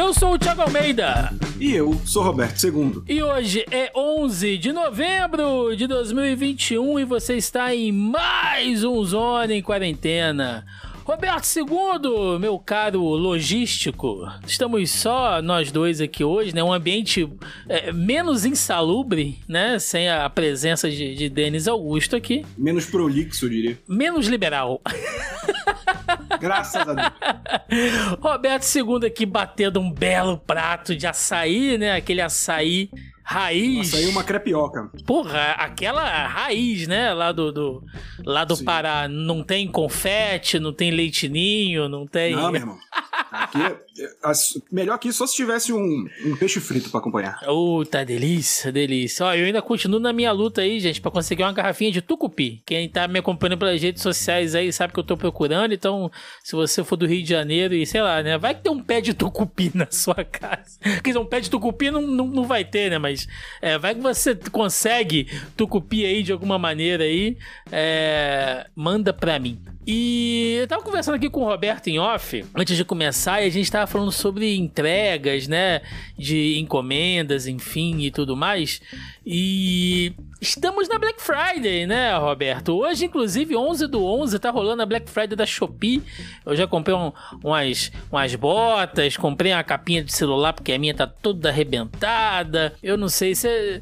Eu sou o Thiago Almeida. E eu sou Roberto II. E hoje é 11 de novembro de 2021 e você está em mais um Zona em Quarentena. Roberto II, meu caro logístico, estamos só nós dois aqui hoje, né? Um ambiente é, menos insalubre, né? Sem a presença de, de Denis Augusto aqui. Menos prolixo, eu diria. Menos liberal. Graças a Deus. Roberto II aqui batendo um belo prato de açaí, né? Aquele açaí raiz. Açaí uma crepioca. Porra, aquela raiz, né? Lá do, do lá do Pará. Não tem confete, não tem leitinho, não tem. Não, meu irmão. Aqui, melhor que isso só se tivesse um, um peixe frito para acompanhar. Oh, tá delícia, delícia. Ó, eu ainda continuo na minha luta aí, gente, para conseguir uma garrafinha de tucupi. Quem tá me acompanhando pelas redes sociais aí sabe que eu tô procurando, então se você for do Rio de Janeiro e sei lá, né, vai que tem um pé de tucupi na sua casa. Quer dizer, um pé de tucupi não, não, não vai ter, né, mas é, vai que você consegue tucupi aí de alguma maneira aí, é, manda pra mim. E eu tava conversando aqui com o Roberto em off, antes de começar, e a gente tava falando sobre entregas, né? De encomendas, enfim, e tudo mais. E estamos na Black Friday, né, Roberto? Hoje, inclusive, 11 do 11, tá rolando a Black Friday da Shopee. Eu já comprei um, umas, umas botas, comprei uma capinha de celular, porque a minha tá toda arrebentada. Eu não sei, você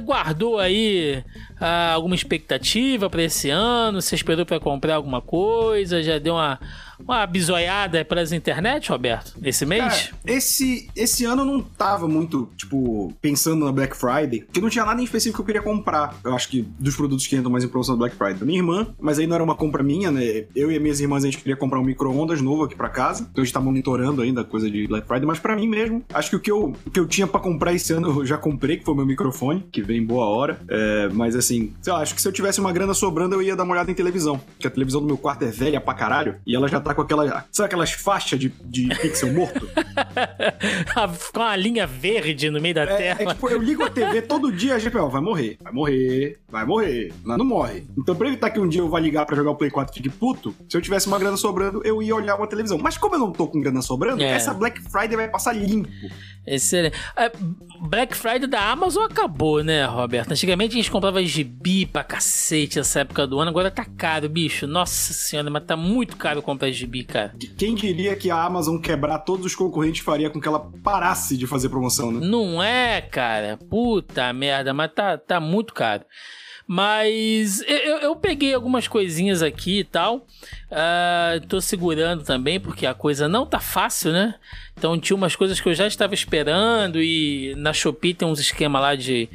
guardou aí ah, alguma expectativa para esse ano? Você esperou para comprar alguma coisa? Já deu uma uma bisoiada pras internet, Roberto, esse mês? Cara, esse, esse ano eu não tava muito, tipo, pensando na Black Friday, porque não tinha nada em específico que eu queria comprar. Eu acho que dos produtos que entram mais em promoção da Black Friday. Da minha irmã, mas aí não era uma compra minha, né? Eu e as minhas irmãs, a gente queria comprar um micro-ondas novo aqui pra casa. Então a gente tá monitorando ainda a coisa de Black Friday, mas para mim mesmo, acho que o que eu, o que eu tinha para comprar esse ano eu já comprei, que foi o meu microfone, que vem boa hora. É, mas assim, sei lá, acho que se eu tivesse uma grana sobrando, eu ia dar uma olhada em televisão. Porque a televisão do meu quarto é velha pra caralho, e ela já tá com aquela. Sabe aquelas faixas de, de pixel morto? com a linha verde no meio da é, tela. É tipo, eu ligo a TV todo dia, a gente, ó, vai morrer, vai morrer, vai morrer. Mas não morre. Então, pra evitar que um dia eu vá ligar pra jogar o Play 4 e fique puto, se eu tivesse uma grana sobrando, eu ia olhar uma televisão. Mas como eu não tô com grana sobrando, é. essa Black Friday vai passar limpo. Excelente. Black Friday da Amazon acabou, né, Roberto? Antigamente a gente comprava gibi pra cacete essa época do ano, agora tá caro, bicho. Nossa senhora, mas tá muito caro comprar gibi, cara. Quem diria que a Amazon quebrar todos os concorrentes faria com que ela parasse de fazer promoção, né? Não é, cara. Puta merda, mas tá, tá muito caro. Mas eu, eu peguei algumas coisinhas aqui e tal. Uh, tô segurando também, porque a coisa não tá fácil, né? Então tinha umas coisas que eu já estava esperando. E na Shopee tem uns esquemas lá de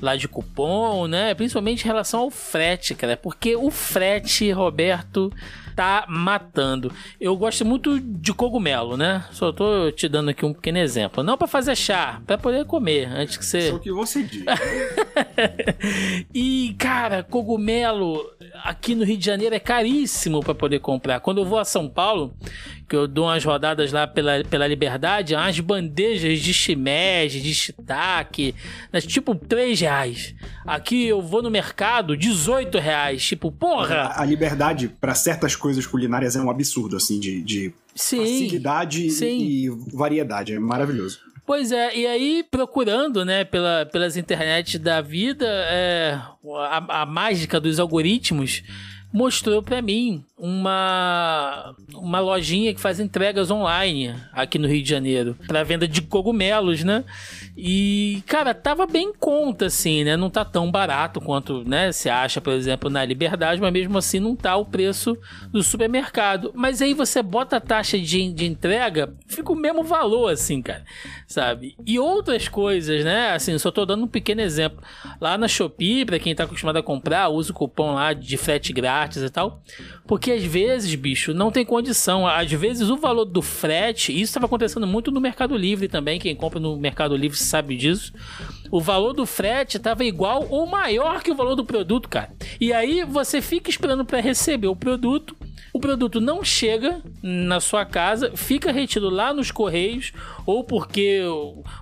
lá de cupom, né? Principalmente em relação ao frete, cara. Porque o frete, Roberto, tá matando. Eu gosto muito de cogumelo, né? Só tô te dando aqui um pequeno exemplo. Não para fazer chá, para poder comer antes que você. Só que você diz. e cara, cogumelo aqui no Rio de Janeiro é caríssimo para poder comprar. Quando eu vou a São Paulo, que eu dou umas rodadas lá pela, pela Liberdade, as bandejas de shimeji, de shiitake, né? tipo 3 reais. Aqui eu vou no mercado, 18 reais. Tipo, porra! A, a Liberdade, para certas coisas culinárias, é um absurdo, assim, de, de sim, facilidade sim. E, e variedade. É maravilhoso. Pois é, e aí procurando, né, pela, pelas internet da vida, é, a, a mágica dos algoritmos mostrou para mim uma, uma lojinha que faz entregas online aqui no Rio de Janeiro para venda de cogumelos, né? E, cara, tava bem em conta, assim, né? Não tá tão barato quanto, né? Você acha, por exemplo, na Liberdade, mas mesmo assim não tá o preço do supermercado. Mas aí você bota a taxa de, de entrega, fica o mesmo valor, assim, cara, sabe? E outras coisas, né? Assim, só tô dando um pequeno exemplo. Lá na Shopee, pra quem tá acostumado a comprar, usa o cupom lá de frete grátis e tal. Porque às vezes, bicho, não tem condição. Às vezes o valor do frete, isso estava acontecendo muito no Mercado Livre também. Quem compra no Mercado Livre sabe disso. O valor do frete estava igual ou maior que o valor do produto, cara. E aí você fica esperando para receber o produto o produto não chega na sua casa, fica retido lá nos correios, ou porque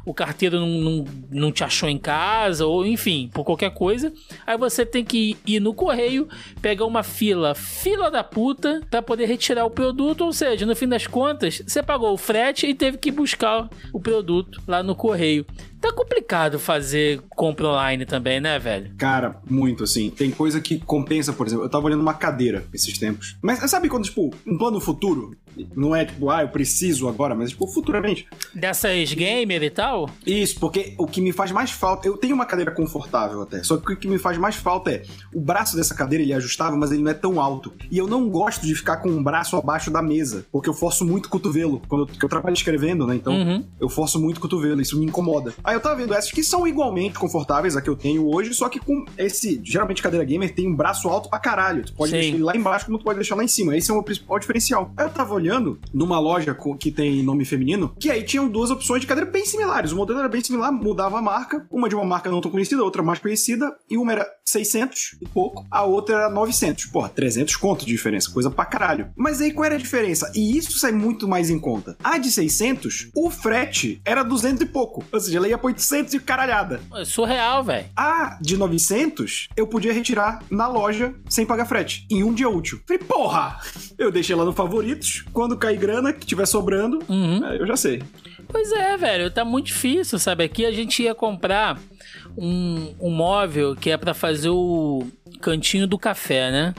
o, carteiro não, não, não te achou em casa, ou enfim, por qualquer coisa. Aí você tem que ir no correio, pegar uma fila, fila da puta, para poder retirar o produto, ou seja, no fim das contas, você pagou o frete e teve que buscar o produto lá no correio. Tá complicado fazer compra online também, né, velho? Cara, muito assim. Tem coisa que compensa, por exemplo. Eu tava olhando uma cadeira esses tempos. Mas sabe quando, tipo, um plano futuro? Não é tipo, ah, eu preciso agora, mas tipo, futuramente. Dessas gamer e tal? Isso, porque o que me faz mais falta. Eu tenho uma cadeira confortável até. Só que o que me faz mais falta é o braço dessa cadeira ele é ajustável, mas ele não é tão alto. E eu não gosto de ficar com o braço abaixo da mesa, porque eu forço muito o cotovelo. Quando eu, eu trabalho escrevendo, né? Então uhum. eu forço muito o cotovelo, isso me incomoda. Aí eu tava vendo essas que são igualmente confortáveis a que eu tenho hoje, só que com esse. Geralmente cadeira gamer tem um braço alto pra caralho. Tu pode Sim. deixar ele lá embaixo, como tu pode deixar lá em cima. Esse é o principal diferencial. Aí eu tava olhando numa loja que tem nome feminino, que aí tinham duas opções de cadeira bem similares. O modelo era bem similar, mudava a marca. Uma de uma marca não tão conhecida, outra mais conhecida. E uma era 600 e pouco, a outra era 900. Porra, 300 conto de diferença, coisa pra caralho. Mas aí qual era a diferença? E isso sai muito mais em conta. A de 600, o frete era 200 e pouco. Ou seja, ela ia pra 800 800 e caralhada. É surreal, velho. A de 900, eu podia retirar na loja sem pagar frete, em um dia útil. Falei, porra! Eu deixei lá no favoritos. Quando cair grana, que tiver sobrando, uhum. eu já sei. Pois é, velho, tá muito difícil, sabe? Aqui a gente ia comprar um, um móvel que é para fazer o cantinho do café, né?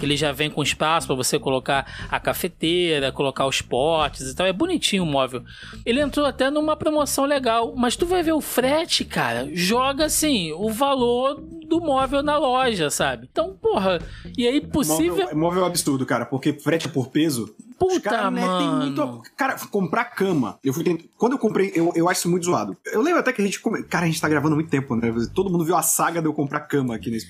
que ele já vem com espaço para você colocar a cafeteira, colocar os potes e tal. É bonitinho o móvel. Ele entrou até numa promoção legal, mas tu vai ver o frete, cara, joga assim o valor do móvel na loja, sabe? Então, porra, e aí possível. Móvel, móvel absurdo, cara, porque frete por peso Puta, cara, né, mano. muito. Cara, comprar cama. Eu fui. Quando eu comprei, eu, eu acho isso muito zoado. Eu lembro até que a gente. Come... Cara, a gente tá gravando muito tempo, né? Todo mundo viu a saga de eu comprar cama aqui nesse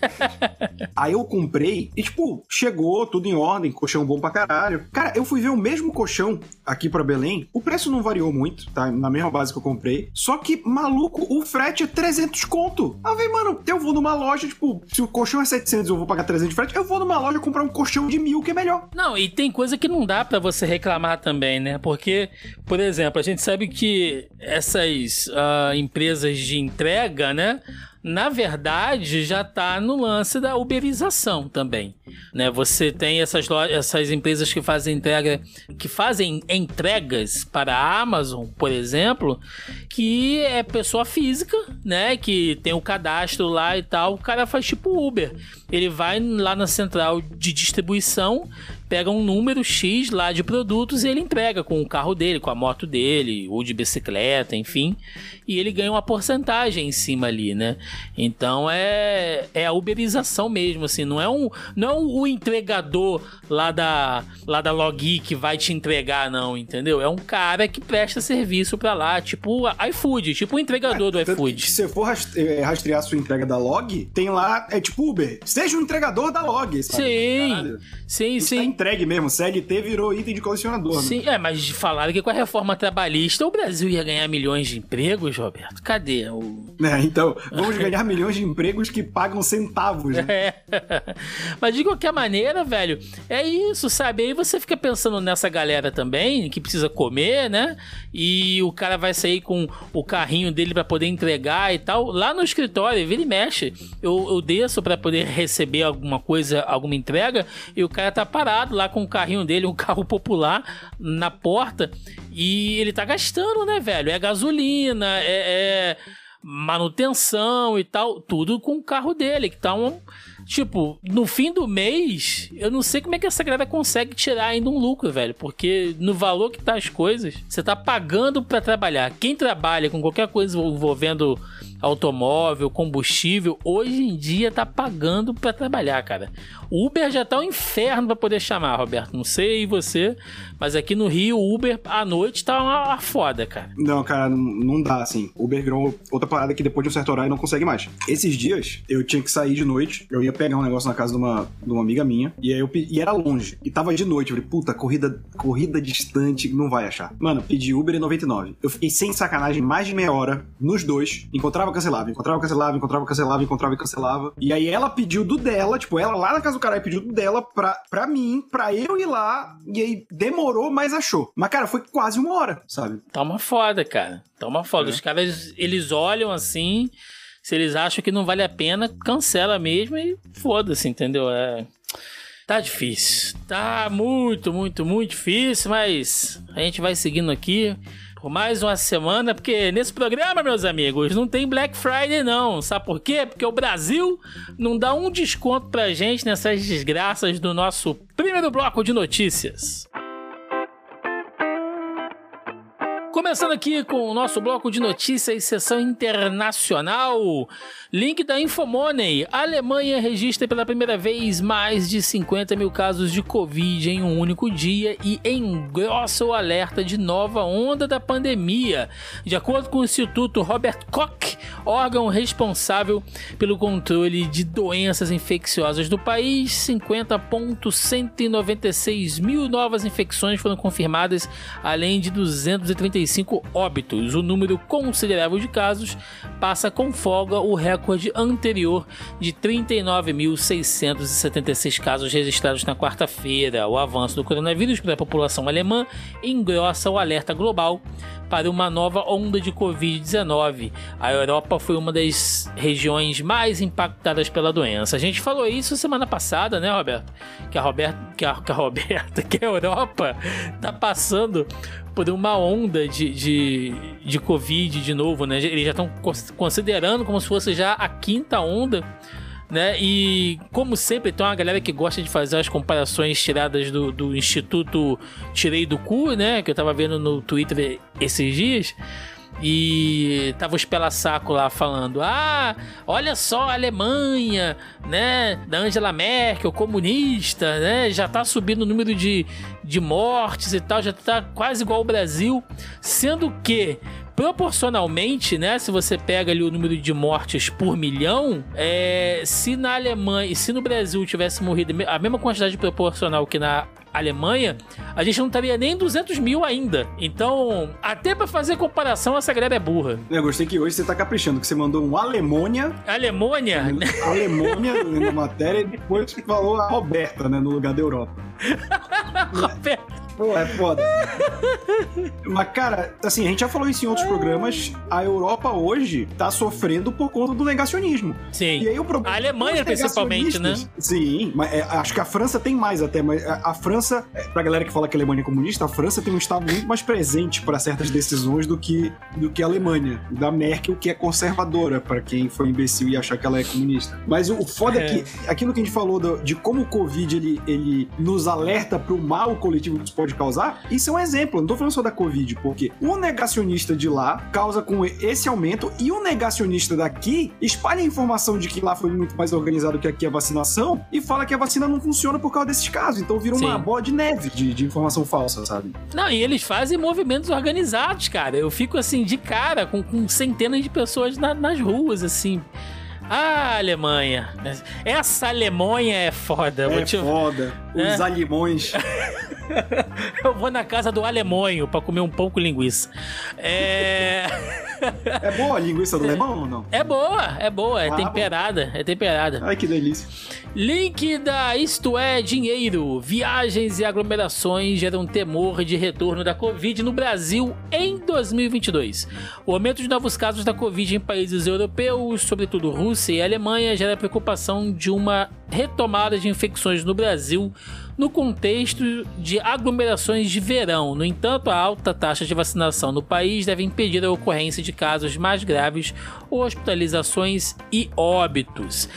Aí eu comprei e, tipo, chegou tudo em ordem, colchão bom pra caralho. Cara, eu fui ver o mesmo colchão aqui pra Belém. O preço não variou muito, tá? Na mesma base que eu comprei. Só que, maluco, o frete é 300 conto. Ah, vem, mano, eu vou numa loja, tipo, se o colchão é 700 eu vou pagar 300 de frete, eu vou numa loja comprar um colchão de mil que é melhor. Não, e tem coisa que não dá pra você reclamar também, né? Porque, por exemplo, a gente sabe que essas uh, empresas de entrega, né? na verdade já está no lance da uberização também, né? Você tem essas lojas, essas empresas que fazem entrega, que fazem entregas para a Amazon, por exemplo, que é pessoa física, né? Que tem o cadastro lá e tal. O cara faz tipo Uber. Ele vai lá na central de distribuição, pega um número X lá de produtos e ele entrega com o carro dele, com a moto dele, ou de bicicleta, enfim. E ele ganha uma porcentagem em cima ali, né? Então é, é a uberização mesmo, assim. Não é, um, não é um, o entregador lá da, lá da Logi que vai te entregar, não, entendeu? É um cara que presta serviço pra lá, tipo iFood, tipo o entregador é, do iFood. Se você for eh, rastrear sua entrega da Log, tem lá, é tipo Uber. Seja o entregador da Log, sabe? Sim, Caralho. sim, Isso sim. Tá entregue mesmo. CLT virou item de colecionador. Né? Sim, né? é, mas falaram que com a reforma trabalhista o Brasil ia ganhar milhões de empregos, Roberto. Cadê o. É, então, vamos ganhar milhões de empregos que pagam centavos. Né? É. Mas de qualquer maneira, velho, é isso, sabe? Aí você fica pensando nessa galera também que precisa comer, né? E o cara vai sair com o carrinho dele para poder entregar e tal. Lá no escritório, vira e mexe. Eu, eu desço para poder receber alguma coisa, alguma entrega, e o cara tá parado lá com o carrinho dele, um carro popular, na porta. E ele tá gastando, né, velho? É gasolina, é, é manutenção e tal, tudo com o carro dele, que tá um. Tipo, no fim do mês, eu não sei como é que essa galera consegue tirar ainda um lucro, velho. Porque no valor que tá as coisas, você tá pagando para trabalhar. Quem trabalha com qualquer coisa envolvendo automóvel, combustível, hoje em dia tá pagando para trabalhar, cara. O Uber já tá um inferno para poder chamar, Roberto. Não sei você, mas aqui no Rio, o Uber à noite tá uma, foda, cara. Não, cara, não dá, assim. Uber virou outra parada que depois de um certo horário não consegue mais. Esses dias, eu tinha que sair de noite, eu ia pegar um negócio na casa de uma, de uma amiga minha, e aí eu e era longe, e tava de noite. Eu falei, puta, corrida, corrida distante, não vai achar. Mano, pedi Uber em 99. Eu fiquei sem sacanagem mais de meia hora nos dois, encontrava encontrava, cancelava, encontrava, cancelava, encontrava, cancelava, encontrava e cancelava. E aí ela pediu do dela, tipo, ela lá na casa do caralho pediu do dela pra, pra mim, pra eu ir lá, e aí demorou, mas achou. Mas, cara, foi quase uma hora, sabe? Tá uma foda, cara. Tá uma foda. É. Os caras, eles olham assim, se eles acham que não vale a pena, cancela mesmo e foda-se, entendeu? É. Tá difícil. Tá muito, muito, muito difícil, mas a gente vai seguindo aqui por mais uma semana, porque nesse programa, meus amigos, não tem Black Friday não. Sabe por quê? Porque o Brasil não dá um desconto pra gente nessas desgraças do nosso primeiro bloco de notícias. Começando aqui com o nosso bloco de notícias, sessão internacional. Link da Infomoney. A Alemanha registra pela primeira vez mais de 50 mil casos de Covid em um único dia e engrossa o alerta de nova onda da pandemia. De acordo com o Instituto Robert Koch, órgão responsável pelo controle de doenças infecciosas do país, 50.196 mil novas infecções foram confirmadas, além de 235 óbitos. O número considerável de casos passa com folga o recorde anterior de 39.676 casos registrados na quarta-feira. O avanço do coronavírus para a população alemã engrossa o alerta global para uma nova onda de Covid-19. A Europa foi uma das regiões mais impactadas pela doença. A gente falou isso semana passada, né, Roberto? Que a Roberta, que a, que a Roberta, que a Europa tá passando por uma onda de, de, de Covid de novo, né? Eles já estão considerando como se fosse já a quinta onda né? E como sempre, tem uma galera que gosta de fazer as comparações tiradas do, do Instituto Tirei do Cu, né? Que eu tava vendo no Twitter esses dias. E tava os pela-saco lá falando: Ah, olha só a Alemanha, né? Da Angela Merkel, comunista, né? Já tá subindo o número de, de mortes e tal, já tá quase igual ao Brasil. Sendo que proporcionalmente, né? Se você pega ali o número de mortes por milhão, é, se na Alemanha e se no Brasil tivesse morrido a mesma quantidade proporcional que na Alemanha, a gente não estaria nem 200 mil ainda. Então, até para fazer comparação, essa galera é burra. Eu gostei que hoje você tá caprichando, que você mandou um Alemônia. Alemônia? Alemônia na matéria e depois falou a Roberta, né, no lugar da Europa. Roberta. Pô, é foda. Mas, cara, assim, a gente já falou isso em outros programas. A Europa hoje tá sofrendo por conta do negacionismo. Sim. E aí o problema. A Alemanha, principalmente, né? Sim, mas é, acho que a França tem mais até, mas a, a França, é, pra galera que fala que a Alemanha é comunista, a França tem um Estado muito mais presente para certas decisões do que, do que a Alemanha. Da Merkel, que é conservadora, para quem foi imbecil e achar que ela é comunista. Mas o, o foda é, é que aquilo que a gente falou do, de como o Covid ele, ele nos alerta pro mal coletivo que isso pode pode causar, isso é um exemplo. não tô falando só da Covid, porque o negacionista de lá causa com esse aumento e o negacionista daqui espalha a informação de que lá foi muito mais organizado que aqui a vacinação e fala que a vacina não funciona por causa desses casos. Então vira uma bola de neve de, de informação falsa, sabe? Não, e eles fazem movimentos organizados, cara. Eu fico assim de cara com, com centenas de pessoas na, nas ruas, assim. Ah, Alemanha. Essa Alemanha é foda. É te... foda. Os é. alemões. Eu vou na casa do alemonho pra comer um pouco linguiça. É. É boa a linguiça do alemão ou não? É boa, é boa, é ah, temperada, é temperada. Ai, que delícia. Link da Isto É Dinheiro. Viagens e aglomerações geram temor de retorno da Covid no Brasil em 2022. O aumento de novos casos da Covid em países europeus, sobretudo Rússia e Alemanha, gera preocupação de uma retomada de infecções no Brasil no contexto de aglomerações de verão. No entanto, a alta taxa de vacinação no país deve impedir a ocorrência de casos mais graves, hospitalizações e óbitos.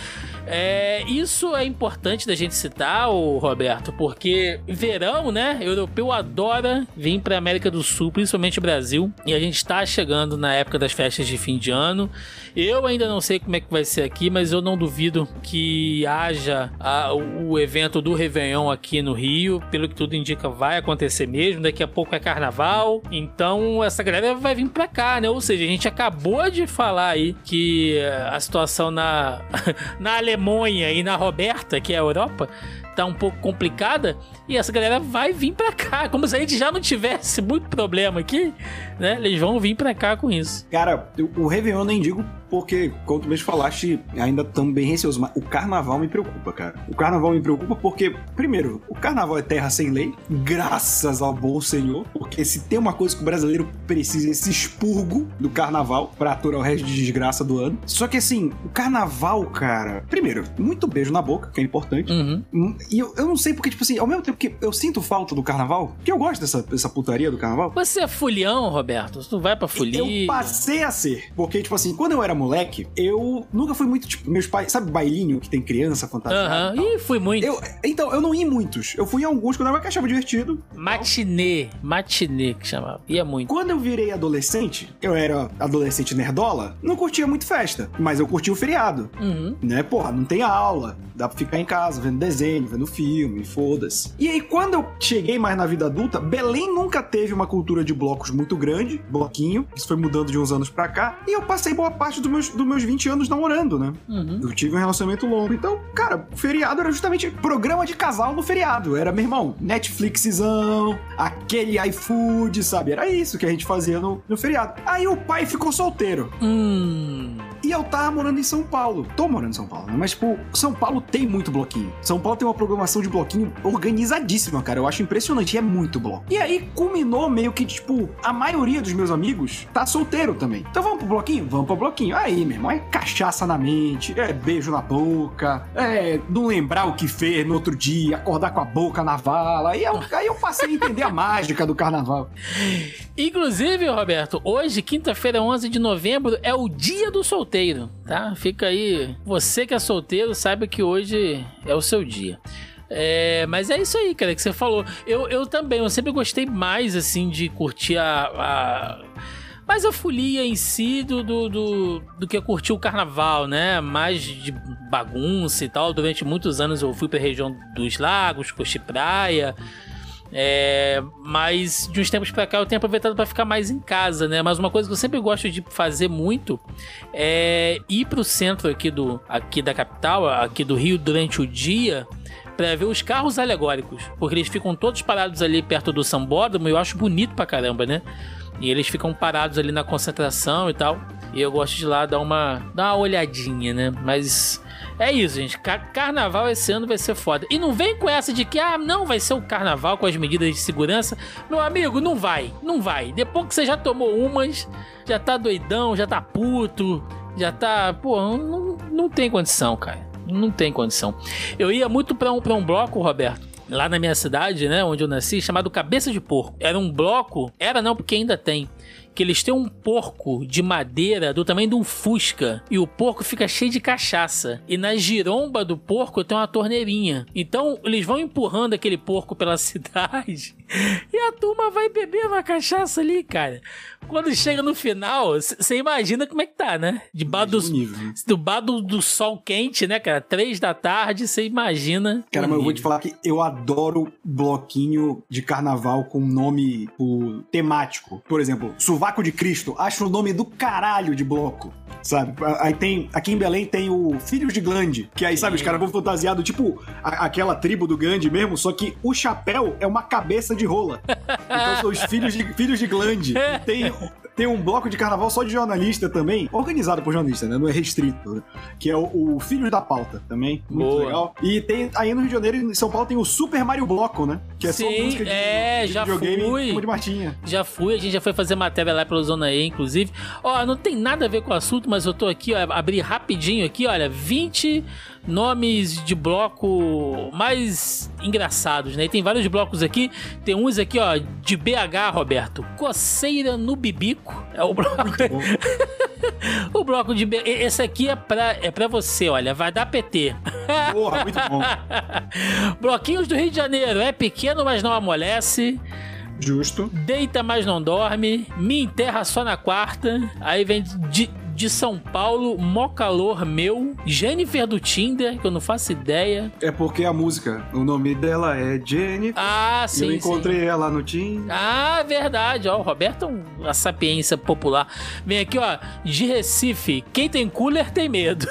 É, isso é importante da gente citar, o Roberto, porque verão, né? Europeu adora vir para América do Sul, principalmente o Brasil, e a gente está chegando na época das festas de fim de ano. Eu ainda não sei como é que vai ser aqui, mas eu não duvido que haja a, o evento do Réveillon aqui no Rio. Pelo que tudo indica, vai acontecer mesmo. Daqui a pouco é carnaval, então essa galera vai vir para cá, né? Ou seja, a gente acabou de falar aí que a situação na, na Alemanha Alemanha e na Roberta, que é a Europa, tá um pouco complicada e essa galera vai vir para cá, como se a gente já não tivesse muito problema aqui, né? Eles vão vir para cá com isso. Cara, o Réveillon nem digo porque, como tu mesmo falaste, ainda estamos bem receosos, mas o carnaval me preocupa, cara. O carnaval me preocupa porque, primeiro, o carnaval é terra sem lei, graças ao bom senhor, porque se tem uma coisa que o brasileiro precisa, esse expurgo do carnaval pra aturar o resto de desgraça do ano. Só que assim, o carnaval, cara, primeiro, muito beijo na boca, que é importante. Uhum. E eu, eu não sei porque, tipo assim, ao mesmo tempo que eu sinto falta do carnaval, que eu gosto dessa, dessa putaria do carnaval, Você é fulião, Roberto? Tu vai pra folia? eu passei a ser. Porque, tipo assim, quando eu era moleque, eu nunca fui muito, tipo, meus pais, sabe bailinho que tem criança fantasiada? Aham. Ih, fui muito. Eu, então, eu não ia em muitos. Eu fui em alguns quando eu era que achava divertido. Matinê. Matinê que chamava. Ia muito. Quando eu virei adolescente, eu era adolescente nerdola, não curtia muito festa, mas eu curtia o feriado. Uhum. Né, porra, não tem aula, dá pra ficar em casa vendo desenho, vendo filme, foda-se. E aí, quando eu cheguei mais na vida adulta, Belém nunca teve uma cultura de blocos muito grande, bloquinho, isso foi mudando de uns anos pra cá, e eu passei boa parte dos meus, dos meus 20 anos namorando, né? Uhum. Eu tive um relacionamento longo. Então, cara, o feriado era justamente programa de casal no feriado. Era, meu irmão, Netflixzão, aquele iFood, sabe? Era isso que a gente fazia no, no feriado. Aí o pai ficou solteiro. Hum. E eu tava morando em São Paulo. Tô morando em São Paulo, né? Mas, tipo, São Paulo tem muito bloquinho. São Paulo tem uma programação de bloquinho organizadíssima, cara. Eu acho impressionante. E é muito bloco. E aí culminou meio que, tipo, a maioria dos meus amigos tá solteiro também. Então vamos pro bloquinho? Vamos pro bloquinho. Aí, meu irmão, é cachaça na mente, é beijo na boca, é não lembrar o que fez no outro dia, acordar com a boca na vala. Aí eu, aí eu passei a entender a mágica do carnaval. Inclusive, Roberto, hoje, quinta-feira, 11 de novembro, é o dia do solteiro, tá? Fica aí. Você que é solteiro sabe que hoje é o seu dia. É, mas é isso aí, cara, que você falou. Eu, eu também, eu sempre gostei mais, assim, de curtir a. a... Mais a folia em si do, do, do, do que curtir o carnaval, né? Mais de bagunça e tal. Durante muitos anos eu fui pra região dos lagos, curti praia. É, mas de uns tempos pra cá eu tenho aproveitado pra ficar mais em casa, né? Mas uma coisa que eu sempre gosto de fazer muito é ir pro centro aqui, do, aqui da capital, aqui do Rio, durante o dia pra ver os carros alegóricos. Porque eles ficam todos parados ali perto do sambódromo e eu acho bonito pra caramba, né? E eles ficam parados ali na concentração e tal. E eu gosto de lá dar uma, dar uma olhadinha, né? Mas é isso, gente. Car- carnaval esse ano vai ser foda. E não vem com essa de que, ah, não vai ser o carnaval com as medidas de segurança. Meu amigo, não vai. Não vai. Depois que você já tomou umas, já tá doidão, já tá puto, já tá. Pô, não, não tem condição, cara. Não tem condição. Eu ia muito pra um, pra um bloco, Roberto. Lá na minha cidade, né, onde eu nasci, chamado Cabeça de Porco. Era um bloco, era não, porque ainda tem que eles têm um porco de madeira do tamanho de um fusca e o porco fica cheio de cachaça. E na giromba do porco tem uma torneirinha. Então eles vão empurrando aquele porco pela cidade e a turma vai bebendo a cachaça ali, cara. Quando chega no final, você imagina como é que tá, né? Do, Mesmo nível, né? do, bar do, do sol quente, né, cara? Três da tarde, você imagina. Cara, o mas eu vou te falar que eu adoro bloquinho de carnaval com nome tipo, temático. Por exemplo, Sovaco de Cristo. Acho o nome do caralho de bloco. Sabe? Aí tem. Aqui em Belém tem o Filhos de Glande. Que aí, sabe, os caras vão fantasiado, tipo, a- aquela tribo do Gandhi mesmo, só que o chapéu é uma cabeça de rola. Então são os filhos de, filhos de Glande. E Tem, tem um bloco de carnaval só de jornalista também, organizado por jornalista, né? Não é restrito, né? Que é o, o Filhos da Pauta também. Muito Boa. legal. E tem aí no Rio de Janeiro e em São Paulo tem o Super Mario Bloco, né? Que é só Sim, música de, é, de já videogame fui. de Martinha. Já fui, a gente já foi fazer matéria lá pela Zona E, inclusive. Ó, não tem nada a ver com o assunto, mas eu tô aqui, ó, abri rapidinho aqui, olha, 20 nomes de bloco mais engraçados, né? E tem vários blocos aqui, tem uns aqui, ó, de BH, Roberto. Coceira no Bibico. É o bloco. o bloco de BH. Esse aqui é pra, é pra você, olha, vai dar PT. Porra, muito bom. Bloquinhos do Rio de Janeiro. É pequeno, mas não amolece. Justo. Deita, mas não dorme. Me enterra só na quarta. Aí vem de, de São Paulo, Mó Calor Meu. Jennifer do Tinder, que eu não faço ideia. É porque a música, o nome dela é Jennifer. Ah, sim, eu sim. encontrei ela no Tinder. Ah, verdade. Ó, o Roberto é um- uma sapiência popular. Vem aqui, ó. De Recife. Quem tem cooler tem medo.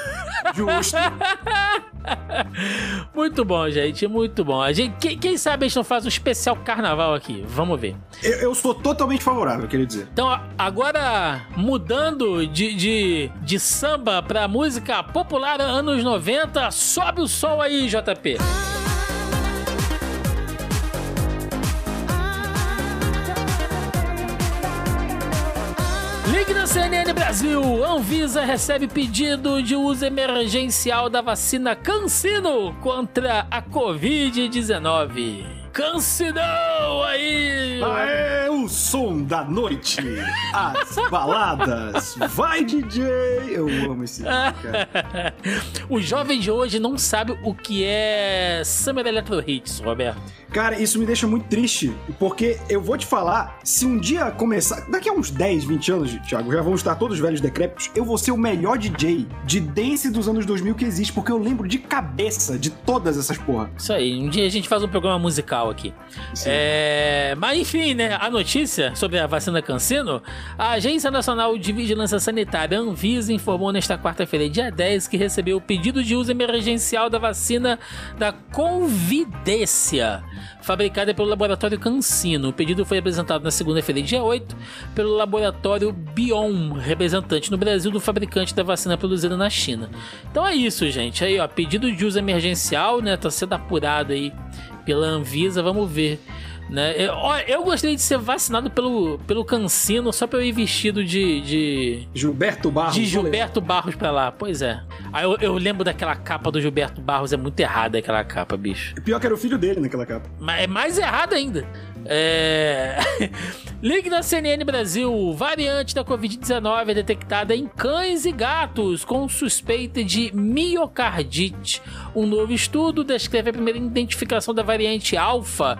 Justo. muito bom, gente. Muito bom. A gente, quem, quem sabe a gente não faz um especial carnaval aqui? Vamos ver. eu, eu sou totalmente favorável, queria dizer. Então, agora, mudando de, de, de, samba pra música popular anos 90. Sobe o som aí, JP. Link da CNN Brasil. Anvisa recebe pedido de uso emergencial da vacina Cancino contra a Covid-19. Cancidão aí! Aê, o som da noite! As baladas! Vai, DJ! Eu amo esse cara. o jovem de hoje não sabe o que é Summer Electro Hits, Roberto. Cara, isso me deixa muito triste, porque eu vou te falar, se um dia começar, daqui a uns 10, 20 anos, Thiago, já vamos estar todos velhos decrépitos, eu vou ser o melhor DJ de dance dos anos 2000 que existe, porque eu lembro de cabeça de todas essas porra. Isso aí, um dia a gente faz um programa musical aqui. É... Mas enfim, né, a notícia sobre a vacina Cancino, a Agência Nacional de Vigilância Sanitária, Anvisa, informou nesta quarta-feira, dia 10, que recebeu o pedido de uso emergencial da vacina da Convidência fabricada pelo laboratório Cancino. O pedido foi apresentado na segunda-feira, dia 8, pelo laboratório Bion, representante no Brasil do fabricante da vacina produzida na China. Então é isso, gente. Aí, ó, pedido de uso emergencial, né? Tá sendo apurado aí pela Anvisa, vamos ver. Né? Eu, eu gostaria de ser vacinado pelo, pelo Cancino só pra eu ir vestido de. de Gilberto Barros. De Gilberto Barros pra lá. Pois é. Aí eu, eu, lembro daquela capa do Gilberto Barros, é muito errada aquela capa, bicho. Pior que era o filho dele naquela capa. Mas é mais errado ainda. É... Link CNN Brasil. Variante da Covid-19 é detectada em cães e gatos com suspeita de miocardite. Um novo estudo descreve a primeira identificação da variante alfa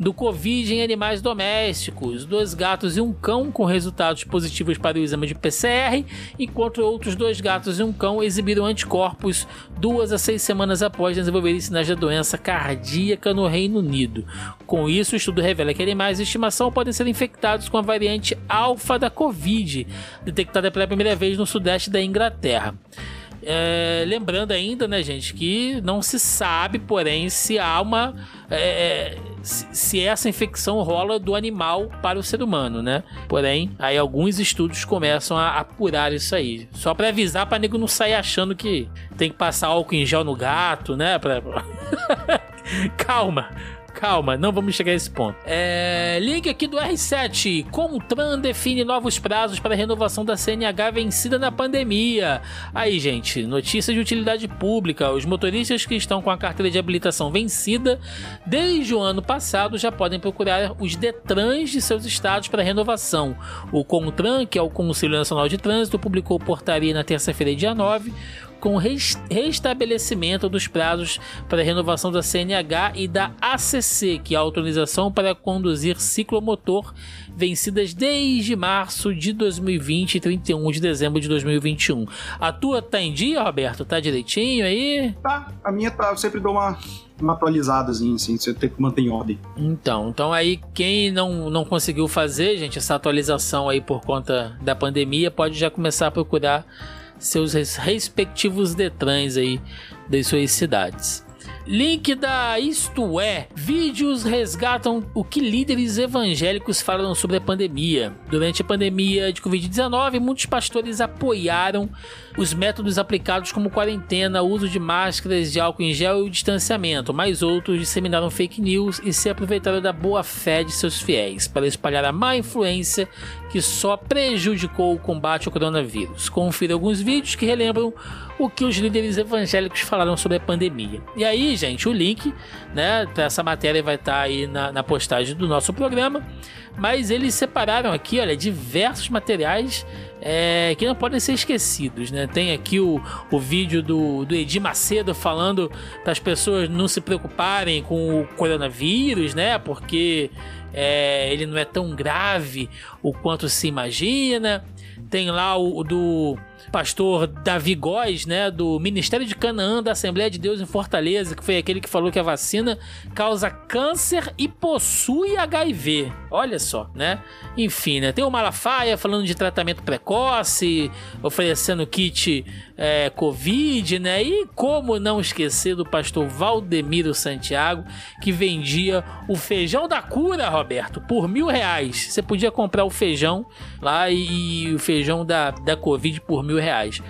do Covid em animais domésticos. Dois gatos e um cão com resultados positivos para o exame de PCR, enquanto outros dois gatos e um cão exibiram anticorpos duas a seis semanas após desenvolverem sinais da doença cardíaca no Reino Unido. Com isso, o estudo revela que animais estimação podem ser infectados com a variante alfa da Covid, detectada pela primeira vez no sudeste da Inglaterra. É, lembrando ainda, né, gente, que não se sabe, porém, se há uma. É, se essa infecção rola do animal para o ser humano, né? Porém, aí alguns estudos começam a apurar isso aí. Só para avisar para nego não sair achando que tem que passar álcool em gel no gato, né? Pra... Calma. Calma, não vamos chegar a esse ponto. É, link aqui do R7. Contran define novos prazos para renovação da CNH vencida na pandemia. Aí, gente, notícia de utilidade pública. Os motoristas que estão com a carteira de habilitação vencida desde o ano passado já podem procurar os Detrans de seus estados para renovação. O Contran, que é o Conselho Nacional de Trânsito, publicou portaria na terça-feira, dia 9 com restabelecimento dos prazos para renovação da CNH e da ACC, que é a autorização para conduzir ciclomotor, vencidas desde março de 2020 e 31 de dezembro de 2021. A tua tá em dia, Roberto? Tá direitinho aí? Tá, a minha tá, eu sempre dou uma uma atualizadazinha, assim, você tem que manter em ordem. Então, então aí quem não, não conseguiu fazer, gente, essa atualização aí por conta da pandemia, pode já começar a procurar seus respectivos Detrans aí das suas cidades. Link da Isto É. Vídeos resgatam o que líderes evangélicos falam sobre a pandemia. Durante a pandemia de Covid-19, muitos pastores apoiaram os métodos aplicados como quarentena, uso de máscaras de álcool em gel e o distanciamento, mas outros disseminaram fake news e se aproveitaram da boa fé de seus fiéis para espalhar a má influência que só prejudicou o combate ao coronavírus. Confira alguns vídeos que relembram o que os líderes evangélicos falaram sobre a pandemia. E aí, gente, o link, né, para essa matéria vai estar tá aí na, na postagem do nosso programa. Mas eles separaram aqui, olha, diversos materiais é, que não podem ser esquecidos, né? Tem aqui o, o vídeo do, do Edir Macedo falando para as pessoas não se preocuparem com o coronavírus, né? Porque é, ele não é tão grave o quanto se imagina. Tem lá o, o do pastor Davi Góes, né, do Ministério de Canaã da Assembleia de Deus em Fortaleza, que foi aquele que falou que a vacina causa câncer e possui HIV. Olha só, né? Enfim, né? Tem o Malafaia falando de tratamento precoce, oferecendo kit é, Covid, né? E como não esquecer do pastor Valdemiro Santiago, que vendia o feijão da cura, Roberto, por mil reais. Você podia comprar o feijão lá e, e o feijão da, da Covid por mil mil reais.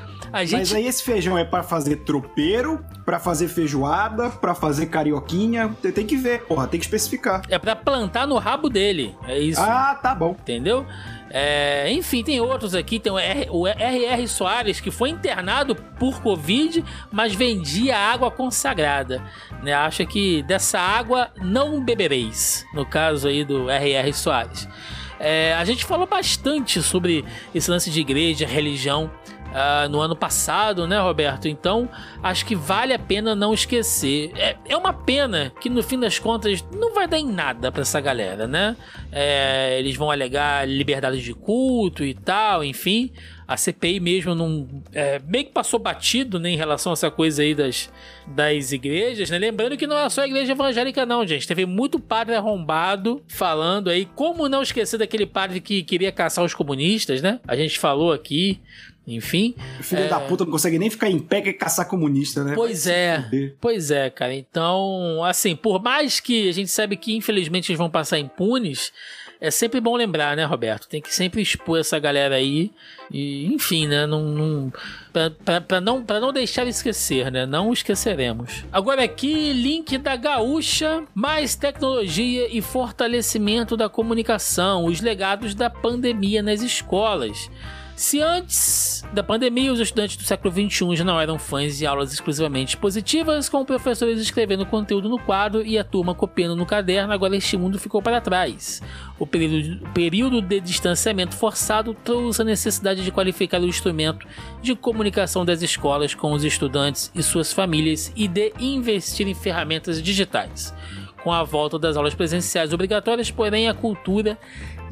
Gente... Mas aí esse feijão é para fazer tropeiro, para fazer feijoada, para fazer carioquinha. Tem que ver, porra, tem que especificar. É para plantar no rabo dele. É isso. Ah, tá bom. Entendeu? É, enfim, tem outros aqui. Tem o RR Soares, que foi internado por Covid, mas vendia água consagrada. Né? Acha que dessa água não bebereis. No caso aí do RR Soares. É, a gente falou bastante sobre esse lance de igreja, religião uh, no ano passado, né, Roberto? Então, acho que vale a pena não esquecer. É, é uma pena que no fim das contas não vai dar em nada para essa galera, né? É, eles vão alegar liberdade de culto e tal, enfim. A CPI mesmo não. É, meio que passou batido né, em relação a essa coisa aí das, das igrejas, né? Lembrando que não é só a igreja evangélica, não, gente. Teve muito padre arrombado falando aí. Como não esquecer daquele padre que queria caçar os comunistas, né? A gente falou aqui. Enfim. filho é... da puta não consegue nem ficar em pé que caçar comunista, né? Pois é. Pois é, cara. Então, assim, por mais que a gente sabe que infelizmente eles vão passar impunes, é sempre bom lembrar, né, Roberto? Tem que sempre expor essa galera aí. E, enfim, né? Não, não, pra, pra, pra não, pra não deixar esquecer, né? Não esqueceremos. Agora aqui, link da Gaúcha, mais tecnologia e fortalecimento da comunicação, os legados da pandemia nas escolas. Se antes da pandemia os estudantes do século XXI já não eram fãs de aulas exclusivamente positivas, com professores escrevendo conteúdo no quadro e a turma copiando no caderno, agora este mundo ficou para trás. O período, período de distanciamento forçado trouxe a necessidade de qualificar o instrumento de comunicação das escolas com os estudantes e suas famílias e de investir em ferramentas digitais com a volta das aulas presenciais obrigatórias, porém a cultura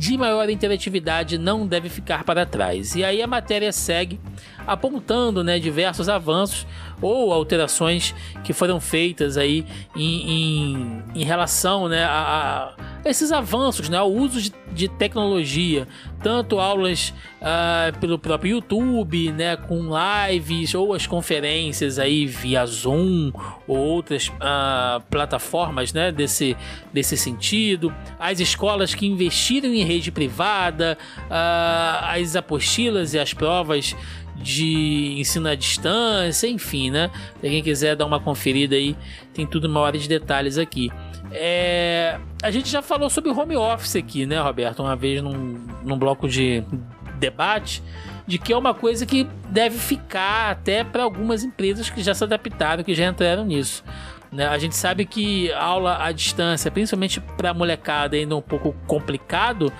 de maior interatividade não deve ficar para trás. E aí a matéria segue apontando né, diversos avanços ou alterações que foram feitas aí em, em, em relação né, a, a, esses avanços, né, ao uso de, de tecnologia, tanto aulas uh, pelo próprio YouTube, né, com lives ou as conferências aí via Zoom ou outras uh, plataformas, né, desse, desse sentido, as escolas que investiram em rede privada, uh, as apostilas e as provas de ensino à distância, enfim, né? Se quem quiser dar uma conferida aí, tem tudo uma hora de detalhes aqui. É... A gente já falou sobre home office aqui, né, Roberto? Uma vez num, num bloco de debate, de que é uma coisa que deve ficar até para algumas empresas que já se adaptaram, que já entraram nisso. Né? A gente sabe que aula à distância, principalmente para molecada, ainda um pouco complicado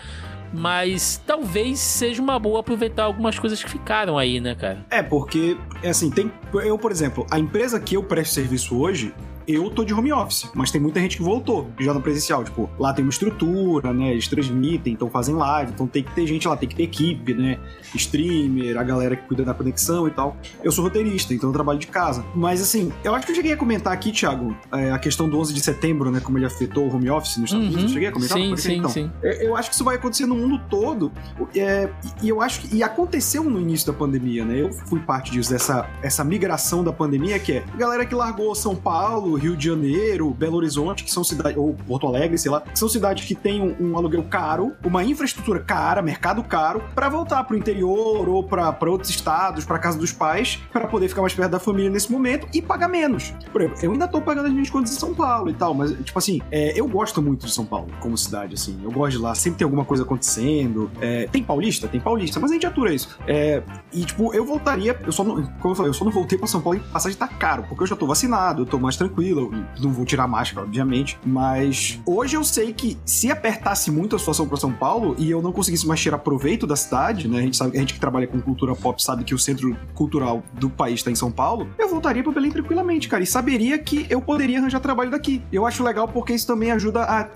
mas talvez seja uma boa aproveitar algumas coisas que ficaram aí, né, cara? É, porque, é assim, tem. Eu, por exemplo, a empresa que eu presto serviço hoje, eu tô de home office, mas tem muita gente que voltou já no presencial. Tipo, lá tem uma estrutura, né? Eles transmitem, então fazem live, então tem que ter gente lá, tem que ter equipe, né? Streamer, a galera que cuida da conexão e tal. Eu sou roteirista, então eu trabalho de casa. Mas assim, eu acho que eu cheguei a comentar aqui, Thiago, é, a questão do 11 de setembro, né? Como ele afetou o home office nos Estados Unidos. Uhum. Eu cheguei a comentar? Sim, sim, então, sim. É, eu acho que isso vai acontecer no mundo todo. É, e eu acho que. E aconteceu no início da pandemia, né? Eu fui parte disso, dessa essa migração da pandemia, que é a galera que largou São Paulo, Rio de Janeiro, Belo Horizonte, que são cidades, ou Porto Alegre, sei lá, que são cidades que têm um, um aluguel caro, uma infraestrutura cara, mercado caro, para voltar pro interior ou para outros estados, para casa dos pais, para poder ficar mais perto da família nesse momento e pagar menos. Por exemplo, eu ainda tô pagando as minhas contas em São Paulo e tal, mas, tipo assim, é, eu gosto muito de São Paulo como cidade, assim. Eu gosto de lá, sempre tem alguma coisa acontecendo. É, tem paulista? Tem paulista, mas a gente atura isso. É, e, tipo, eu voltaria, eu só não, como eu falei, eu só não voltei pra São Paulo e passagem tá caro, porque eu já tô vacinado, eu tô mais tranquilo, não vou tirar máscara, obviamente. Mas hoje eu sei que se apertasse muito a situação para São Paulo e eu não conseguisse mais tirar proveito da cidade, né? A gente sabe, a gente que trabalha com cultura pop sabe que o centro cultural do país está em São Paulo. Eu voltaria para Belém tranquilamente, cara, e saberia que eu poderia arranjar trabalho daqui. Eu acho legal porque isso também ajuda a.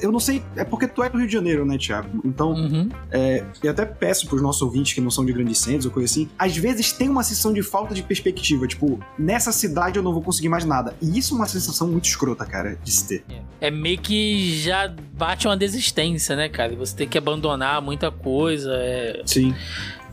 Eu não sei, é porque tu é do Rio de Janeiro, né, Thiago? Então, uhum. é, eu até peço pros nossos ouvintes que não são de grandes centros ou coisa assim, às vezes tem uma sensação de falta de perspectiva. Tipo, nessa cidade eu não vou conseguir mais nada. E isso é uma sensação muito escrota, cara, de se ter. É meio que já bate uma desistência, né, cara? Você tem que abandonar muita coisa. É... Sim.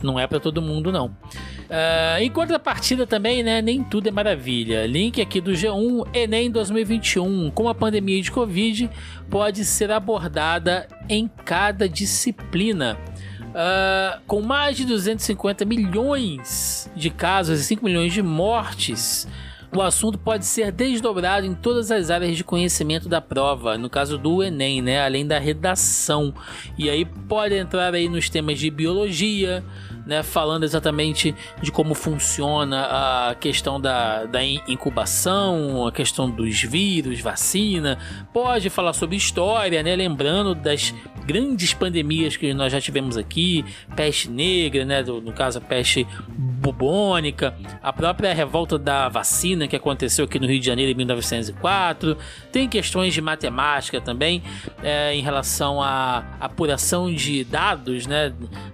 Não é para todo mundo, não. Uh, em contrapartida também, né, nem tudo é maravilha. Link aqui do G1, Enem 2021, com a pandemia de Covid, pode ser abordada em cada disciplina. Uh, com mais de 250 milhões de casos e 5 milhões de mortes, o assunto pode ser desdobrado em todas as áreas de conhecimento da prova, no caso do Enem, né? Além da redação. E aí pode entrar aí nos temas de biologia, né, falando exatamente de como funciona a questão da, da incubação, a questão dos vírus, vacina. Pode falar sobre história, né, lembrando das grandes pandemias que nós já tivemos aqui, peste negra, né, no caso a peste bubônica, a própria revolta da vacina que aconteceu aqui no Rio de Janeiro em 1904. Tem questões de matemática também é, em relação à apuração de dados, né,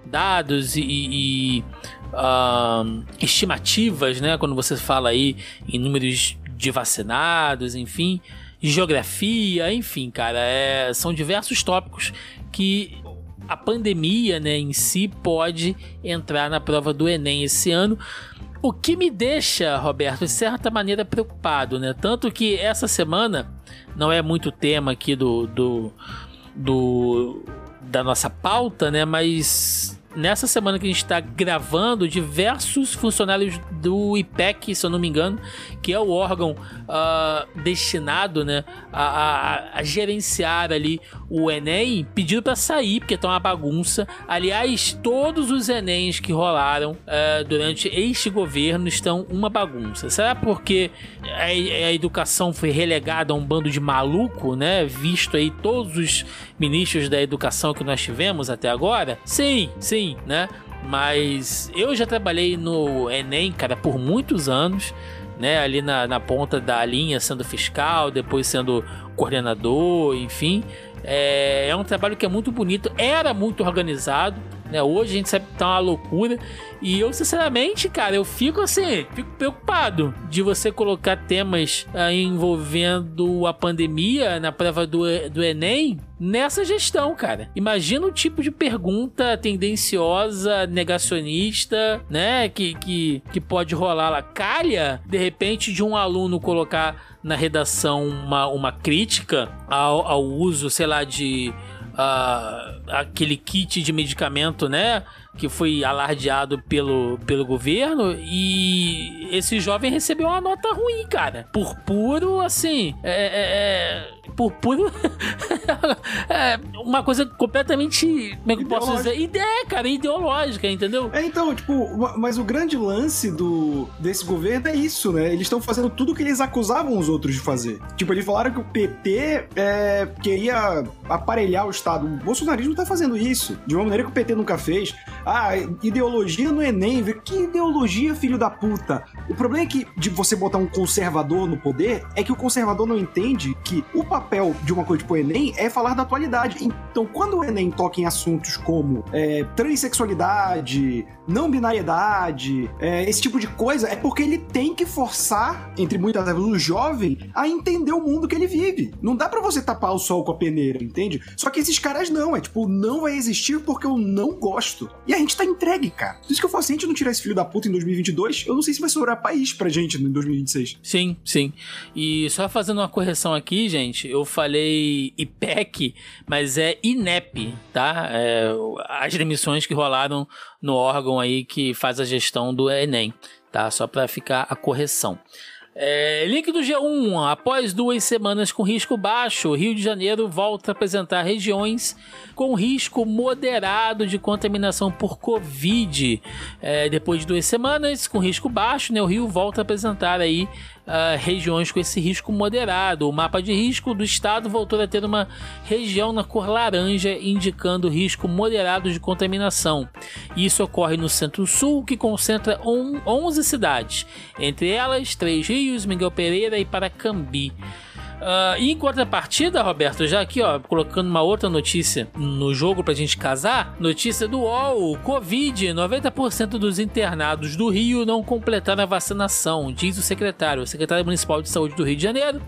dados e, e uh, estimativas, né? Quando você fala aí em números de vacinados, enfim, geografia, enfim, cara, é, são diversos tópicos que a pandemia, né, em si pode entrar na prova do Enem esse ano. O que me deixa, Roberto, de certa maneira preocupado, né? Tanto que essa semana não é muito tema aqui do, do, do da nossa pauta, né? Mas nessa semana que a gente está gravando, diversos funcionários do IPEC, se eu não me engano, que é o órgão uh, destinado né, a, a, a, gerenciar ali o Enem, pediram para sair, porque tá uma bagunça. Aliás, todos os Enems que rolaram uh, durante este governo estão uma bagunça. Será porque a, a educação foi relegada a um bando de maluco, né? Visto aí todos os ministros da educação que nós tivemos até agora? Sim, sim, né? Mas eu já trabalhei no Enem, cara, por muitos anos, né? Ali na, na ponta da linha, sendo fiscal, depois sendo coordenador, enfim. É, é um trabalho que é muito bonito, era muito organizado. Né? Hoje a gente sabe que tá uma loucura. E eu, sinceramente, cara, eu fico assim, fico preocupado de você colocar temas ah, envolvendo a pandemia na prova do, do Enem nessa gestão, cara. Imagina o tipo de pergunta tendenciosa, negacionista, né? Que, que, que pode rolar lá. Calha, de repente, de um aluno colocar na redação uma, uma crítica ao, ao uso, sei lá, de aquele kit de medicamento, né? Que foi alardeado pelo, pelo governo e esse jovem recebeu uma nota ruim, cara. Por puro, assim, é, é, é por puro. é uma coisa completamente. Como é que eu posso dizer? Ideia, cara, ideológica, entendeu? É, então, tipo, mas o grande lance do, desse governo é isso, né? Eles estão fazendo tudo que eles acusavam os outros de fazer. Tipo, eles falaram que o PT é, queria aparelhar o Estado. O bolsonarismo tá fazendo isso. De uma maneira que o PT nunca fez. Ah, ideologia no Enem. Que ideologia, filho da puta? O problema é que de você botar um conservador no poder é que o conservador não entende que o papel de uma coisa tipo o Enem é falar da atualidade. Então, quando o Enem toca em assuntos como é, transexualidade, não binariedade, é, esse tipo de coisa, é porque ele tem que forçar, entre muitas vezes, o jovem a entender o mundo que ele vive. Não dá para você tapar o sol com a peneira, entende? Só que esses caras não, é tipo, não vai existir porque eu não gosto. E a gente tá entregue, cara. Por isso que eu falo, se a gente não tirar esse filho da puta em 2022, eu não sei se vai sobrar país pra gente em 2026. Sim, sim. E só fazendo uma correção aqui, gente, eu falei IPEC, mas é INEP, tá? É, as demissões que rolaram no órgão aí que faz a gestão do Enem, tá? Só para ficar a correção. É, link do G1. Após duas semanas com risco baixo, Rio de Janeiro volta a apresentar regiões com risco moderado de contaminação por Covid. É, depois de duas semanas com risco baixo, né, o Rio volta a apresentar aí uh, regiões com esse risco moderado. O mapa de risco do estado voltou a ter uma região na cor laranja, indicando risco moderado de contaminação. Isso ocorre no centro-sul, que concentra 11 cidades, entre elas Três Rios, Miguel Pereira e Paracambi. Uh, em contrapartida, Roberto, já aqui, ó, colocando uma outra notícia no jogo pra gente casar, notícia do UOL, Covid, 90% dos internados do Rio não completaram a vacinação, diz o secretário, o secretário municipal de saúde do Rio de Janeiro.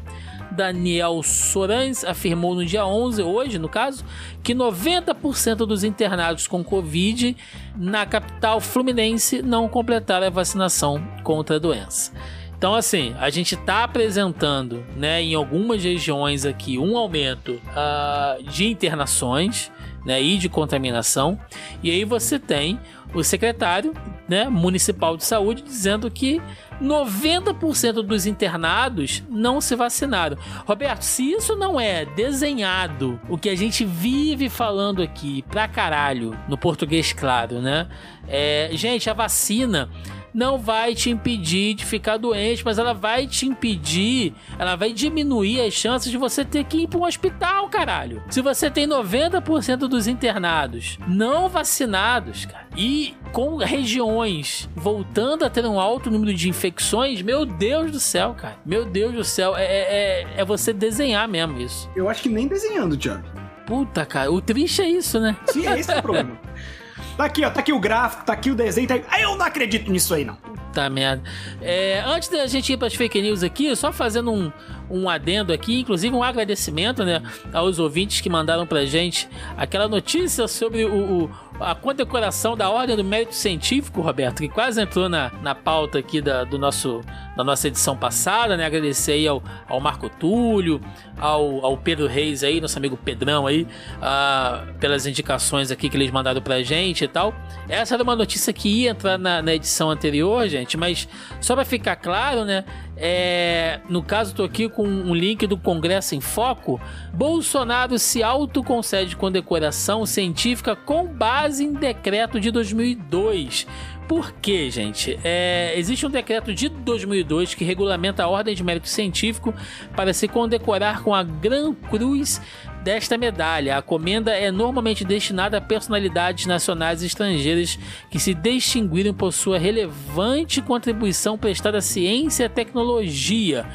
Daniel Sorans afirmou no dia 11, hoje no caso, que 90% dos internados com Covid na capital fluminense não completaram a vacinação contra a doença. Então, assim, a gente está apresentando, né, em algumas regiões aqui, um aumento uh, de internações, né, e de contaminação. E aí você tem o secretário né, municipal de saúde dizendo que 90% dos internados não se vacinaram. Roberto, se isso não é desenhado, o que a gente vive falando aqui pra caralho, no português claro, né? É, gente, a vacina não vai te impedir de ficar doente, mas ela vai te impedir, ela vai diminuir as chances de você ter que ir para um hospital, caralho. Se você tem 90% dos internados não vacinados, cara, e com regiões voltando a ter um alto número de infecções, meu Deus do céu, cara. Meu Deus do céu, é, é, é você desenhar mesmo isso. Eu acho que nem desenhando, Thiago. Puta, cara, o triste é isso, né? Sim, esse é o problema. Tá aqui, ó, tá aqui o gráfico, tá aqui o desenho, tá aí. Eu não acredito nisso aí, não. Tá merda. É, antes da gente ir para as fake news aqui, só fazendo um, um adendo aqui, inclusive um agradecimento, né, aos ouvintes que mandaram pra gente aquela notícia sobre o, o a condecoração da Ordem do Mérito Científico, Roberto, que quase entrou na, na pauta aqui da, do nosso, da nossa edição passada, né? Agradecer aí ao, ao Marco Túlio, ao, ao Pedro Reis aí, nosso amigo Pedrão aí, uh, pelas indicações aqui que eles mandaram pra gente e tal. Essa era uma notícia que ia entrar na, na edição anterior, gente, mas só pra ficar claro, né? É, no caso, estou aqui com um link do Congresso em Foco. Bolsonaro se autoconcede condecoração científica com base em decreto de 2002. Por quê, gente? É, existe um decreto de 2002 que regulamenta a Ordem de Mérito Científico para se condecorar com a Gran Cruz desta medalha. A comenda é normalmente destinada a personalidades nacionais e estrangeiras que se distinguiram por sua relevante contribuição prestada à ciência e à tecnologia,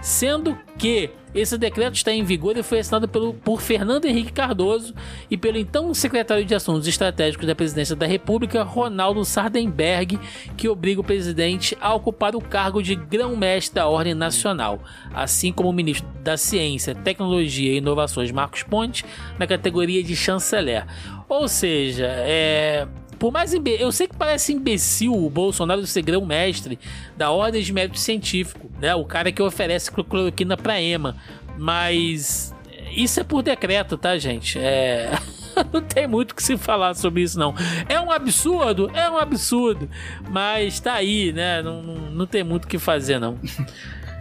sendo que esse decreto está em vigor e foi assinado pelo, por Fernando Henrique Cardoso e pelo então secretário de Assuntos Estratégicos da Presidência da República, Ronaldo Sardenberg, que obriga o presidente a ocupar o cargo de grão-mestre da Ordem Nacional, assim como o ministro da Ciência, Tecnologia e Inovações, Marcos Ponte, na categoria de chanceler. Ou seja, é, por mais imbe... eu sei que parece imbecil o Bolsonaro ser grão mestre da ordem de mérito científico, né? O cara que oferece cloroquina para EMA, mas isso é por decreto, tá, gente? É não tem muito que se falar sobre isso, não. É um absurdo? É um absurdo. Mas tá aí, né? Não, não, não tem muito o que fazer, não.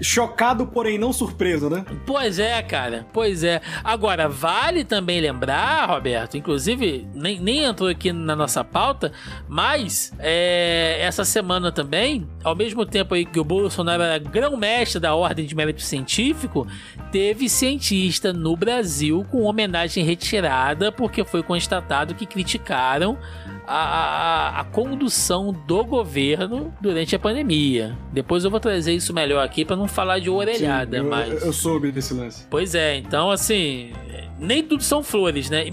Chocado, porém não surpreso, né? Pois é, cara. Pois é. Agora, vale também lembrar, Roberto, inclusive, nem, nem entrou aqui na nossa pauta, mas é, essa semana também, ao mesmo tempo aí que o Bolsonaro era grão-mestre da Ordem de Mérito Científico, teve cientista no Brasil com homenagem retirada porque foi constatado que criticaram a, a, a, condução do governo durante a pandemia. Depois eu vou trazer isso melhor aqui para não falar de orelhada, Sim, eu, mas. Eu soube desse lance. Pois é, então assim. Nem tudo são flores, né? E,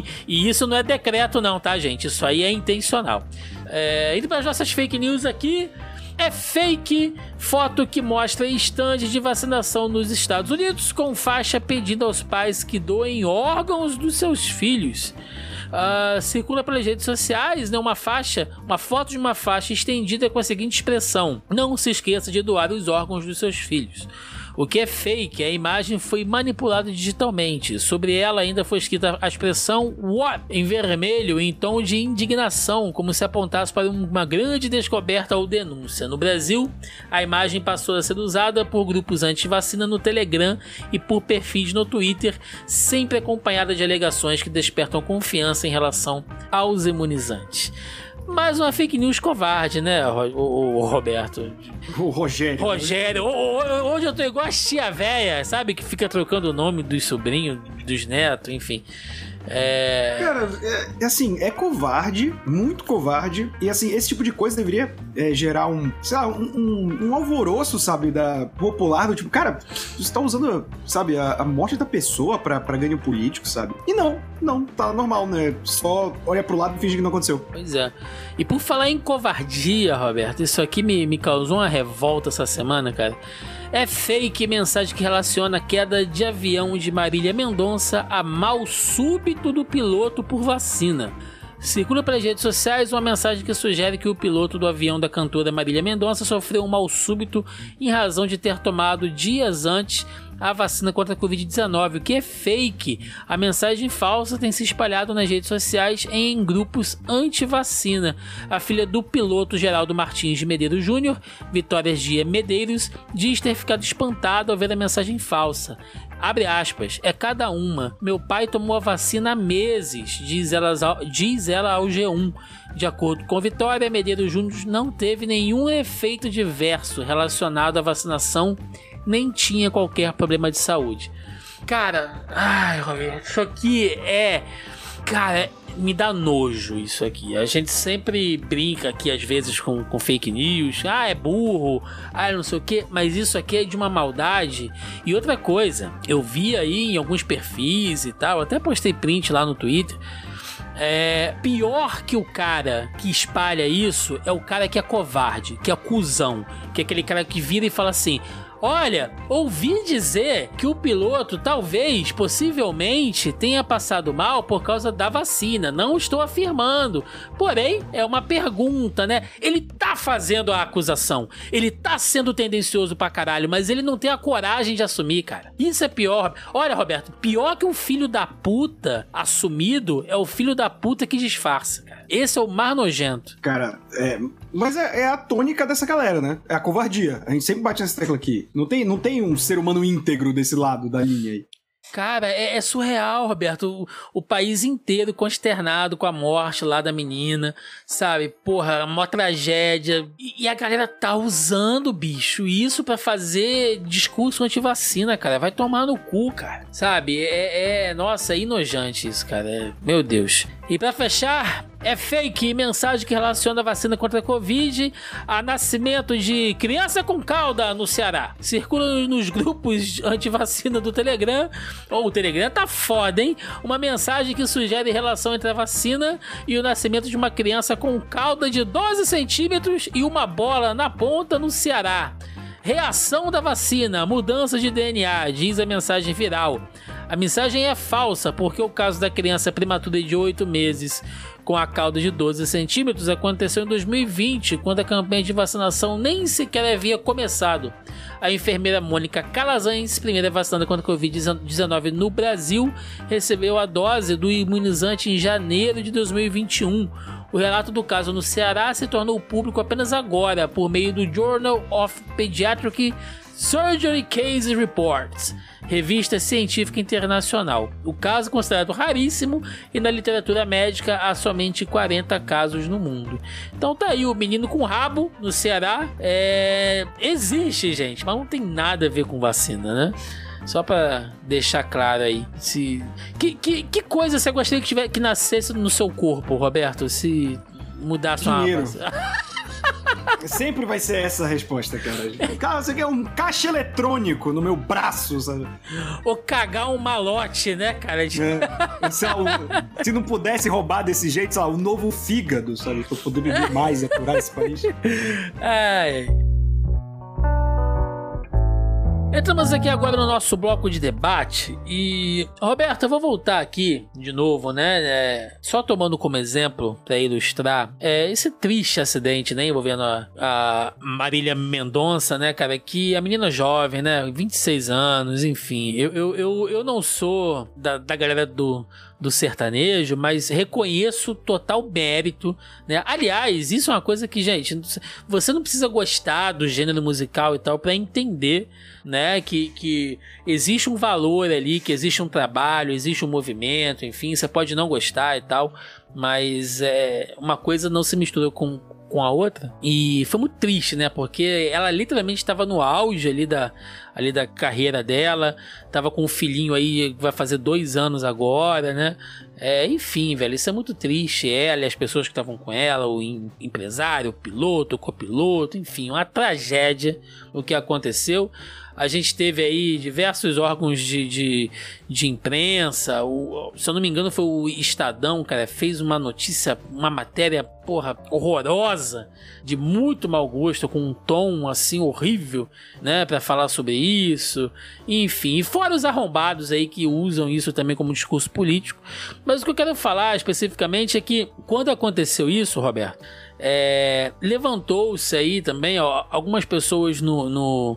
e, e isso não é decreto, não, tá, gente? Isso aí é intencional. É, indo para as nossas fake news aqui. É fake foto que mostra estandes de vacinação nos Estados Unidos com faixa pedindo aos pais que doem órgãos dos seus filhos uh, circula pelas redes sociais né, uma faixa, uma foto de uma faixa estendida com a seguinte expressão: Não se esqueça de doar os órgãos dos seus filhos. O que é fake, a imagem foi manipulada digitalmente. Sobre ela ainda foi escrita a expressão What em vermelho em tom de indignação, como se apontasse para uma grande descoberta ou denúncia. No Brasil, a imagem passou a ser usada por grupos anti-vacina no Telegram e por perfis no Twitter, sempre acompanhada de alegações que despertam confiança em relação aos imunizantes. Mais uma fake news covarde, né, o, o Roberto? O Rogério. Rogério. Hoje eu tô igual a tia véia, sabe? Que fica trocando o nome dos sobrinhos, dos netos, enfim. É... Cara, é, é, assim, é covarde, muito covarde. E assim, esse tipo de coisa deveria é, gerar um, sei lá, um, um, um, alvoroço, sabe, da popular, do tipo, cara, você tá usando, sabe, a, a morte da pessoa pra, pra ganho político, sabe? E não, não, tá normal, né? Só olha pro lado e finge que não aconteceu. Pois é. E por falar em covardia, Roberto, isso aqui me, me causou uma revolta essa semana, cara. É fake mensagem que relaciona a queda de avião de Marília Mendonça a mal súbito do piloto por vacina. Circula pelas redes sociais uma mensagem que sugere que o piloto do avião da cantora Marília Mendonça sofreu um mal súbito em razão de ter tomado dias antes a vacina contra a Covid-19, o que é fake. A mensagem falsa tem se espalhado nas redes sociais em grupos anti-vacina. A filha do piloto Geraldo Martins de Medeiros Júnior, Vitória Gia Medeiros, diz ter ficado espantado ao ver a mensagem falsa. Abre aspas, é cada uma. Meu pai tomou a vacina há meses, diz ela, diz ela ao G1. De acordo com Vitória, Medeiros Júnior não teve nenhum efeito diverso relacionado à vacinação, nem tinha qualquer problema de saúde. Cara, ai, Roberto, isso aqui é. Cara, me dá nojo isso aqui. A gente sempre brinca aqui às vezes com, com fake news. Ah, é burro. Ah, não sei o que. Mas isso aqui é de uma maldade. E outra coisa, eu vi aí em alguns perfis e tal. Até postei print lá no Twitter. É, pior que o cara que espalha isso é o cara que é covarde, que é cuzão, que é aquele cara que vira e fala assim: Olha, ouvi dizer que o piloto talvez, possivelmente, tenha passado mal por causa da vacina. Não estou afirmando. Porém, é uma pergunta, né? Ele tá fazendo a acusação. Ele tá sendo tendencioso pra caralho, mas ele não tem a coragem de assumir, cara. Isso é pior. Olha, Roberto, pior que um filho da puta assumido é o filho da puta que disfarça, cara. Esse é o mais nojento. Cara, é. Mas é, é, a tônica dessa galera, né? É a covardia. A gente sempre bate nessa tecla aqui. Não tem, não tem um ser humano íntegro desse lado da linha aí. Cara, é, é, surreal, Roberto. O, o, país inteiro consternado com a morte lá da menina, sabe? Porra, uma tragédia. E, e a galera tá usando, bicho, isso para fazer discurso anti-vacina, cara. Vai tomar no cu, cara. Sabe? É, é nossa, é inojante isso, cara. É, meu Deus. E para fechar, é fake mensagem que relaciona a vacina contra a Covid a nascimento de criança com cauda no Ceará. Circula nos grupos anti-vacina do Telegram. Ou oh, o Telegram tá foda, hein? Uma mensagem que sugere relação entre a vacina e o nascimento de uma criança com cauda de 12 centímetros e uma bola na ponta no Ceará. Reação da vacina, mudança de DNA, diz a mensagem viral. A mensagem é falsa, porque o caso da criança prematura de 8 meses com a cauda de 12 centímetros aconteceu em 2020, quando a campanha de vacinação nem sequer havia começado. A enfermeira Mônica Calazans, primeira vacinada contra a Covid-19 no Brasil, recebeu a dose do imunizante em janeiro de 2021 o relato do caso no Ceará se tornou público apenas agora, por meio do Journal of Pediatric Surgery Case Reports, revista científica internacional. O caso é considerado raríssimo e na literatura médica há somente 40 casos no mundo. Então tá aí o menino com rabo no Ceará. É... Existe, gente, mas não tem nada a ver com vacina, né? Só para deixar claro aí. Se que, que, que coisa você gostaria que tiver que nascesse no seu corpo, Roberto? Se mudasse uma Sempre vai ser essa a resposta, cara. Cara, você quer um caixa eletrônico no meu braço, sabe? Ou cagar um malote, né, cara? É. Se, se, não pudesse roubar desse jeito, sei lá, o um novo fígado, sabe? Pra poder beber mais e aturar esse país. Ai. Entramos aqui agora no nosso bloco de debate e Roberto, eu vou voltar aqui de novo, né? É, só tomando como exemplo para ilustrar é, esse triste acidente, né? Envolvendo a, a Marília Mendonça, né, cara? Que a menina jovem, né? 26 anos, enfim. Eu, eu, eu, eu não sou da, da galera do do sertanejo, mas reconheço total mérito, né? Aliás, isso é uma coisa que, gente, você não precisa gostar do gênero musical e tal para entender, né, que, que existe um valor ali, que existe um trabalho, existe um movimento, enfim, você pode não gostar e tal, mas é uma coisa não se mistura com com a outra. E foi muito triste, né? Porque ela literalmente estava no auge ali da, ali da carreira dela. Tava com um filhinho aí, vai fazer dois anos agora, né? É, enfim, velho, isso é muito triste. Ela e as pessoas que estavam com ela, o empresário, o piloto, o copiloto, enfim, uma tragédia o que aconteceu. A gente teve aí diversos órgãos de, de, de imprensa. O, se eu não me engano, foi o Estadão, cara, fez uma notícia, uma matéria, porra, horrorosa, de muito mau gosto, com um tom assim horrível, né, para falar sobre isso. Enfim, e fora os arrombados aí que usam isso também como discurso político. Mas o que eu quero falar especificamente é que quando aconteceu isso, Roberto, é, levantou-se aí também ó, algumas pessoas no, no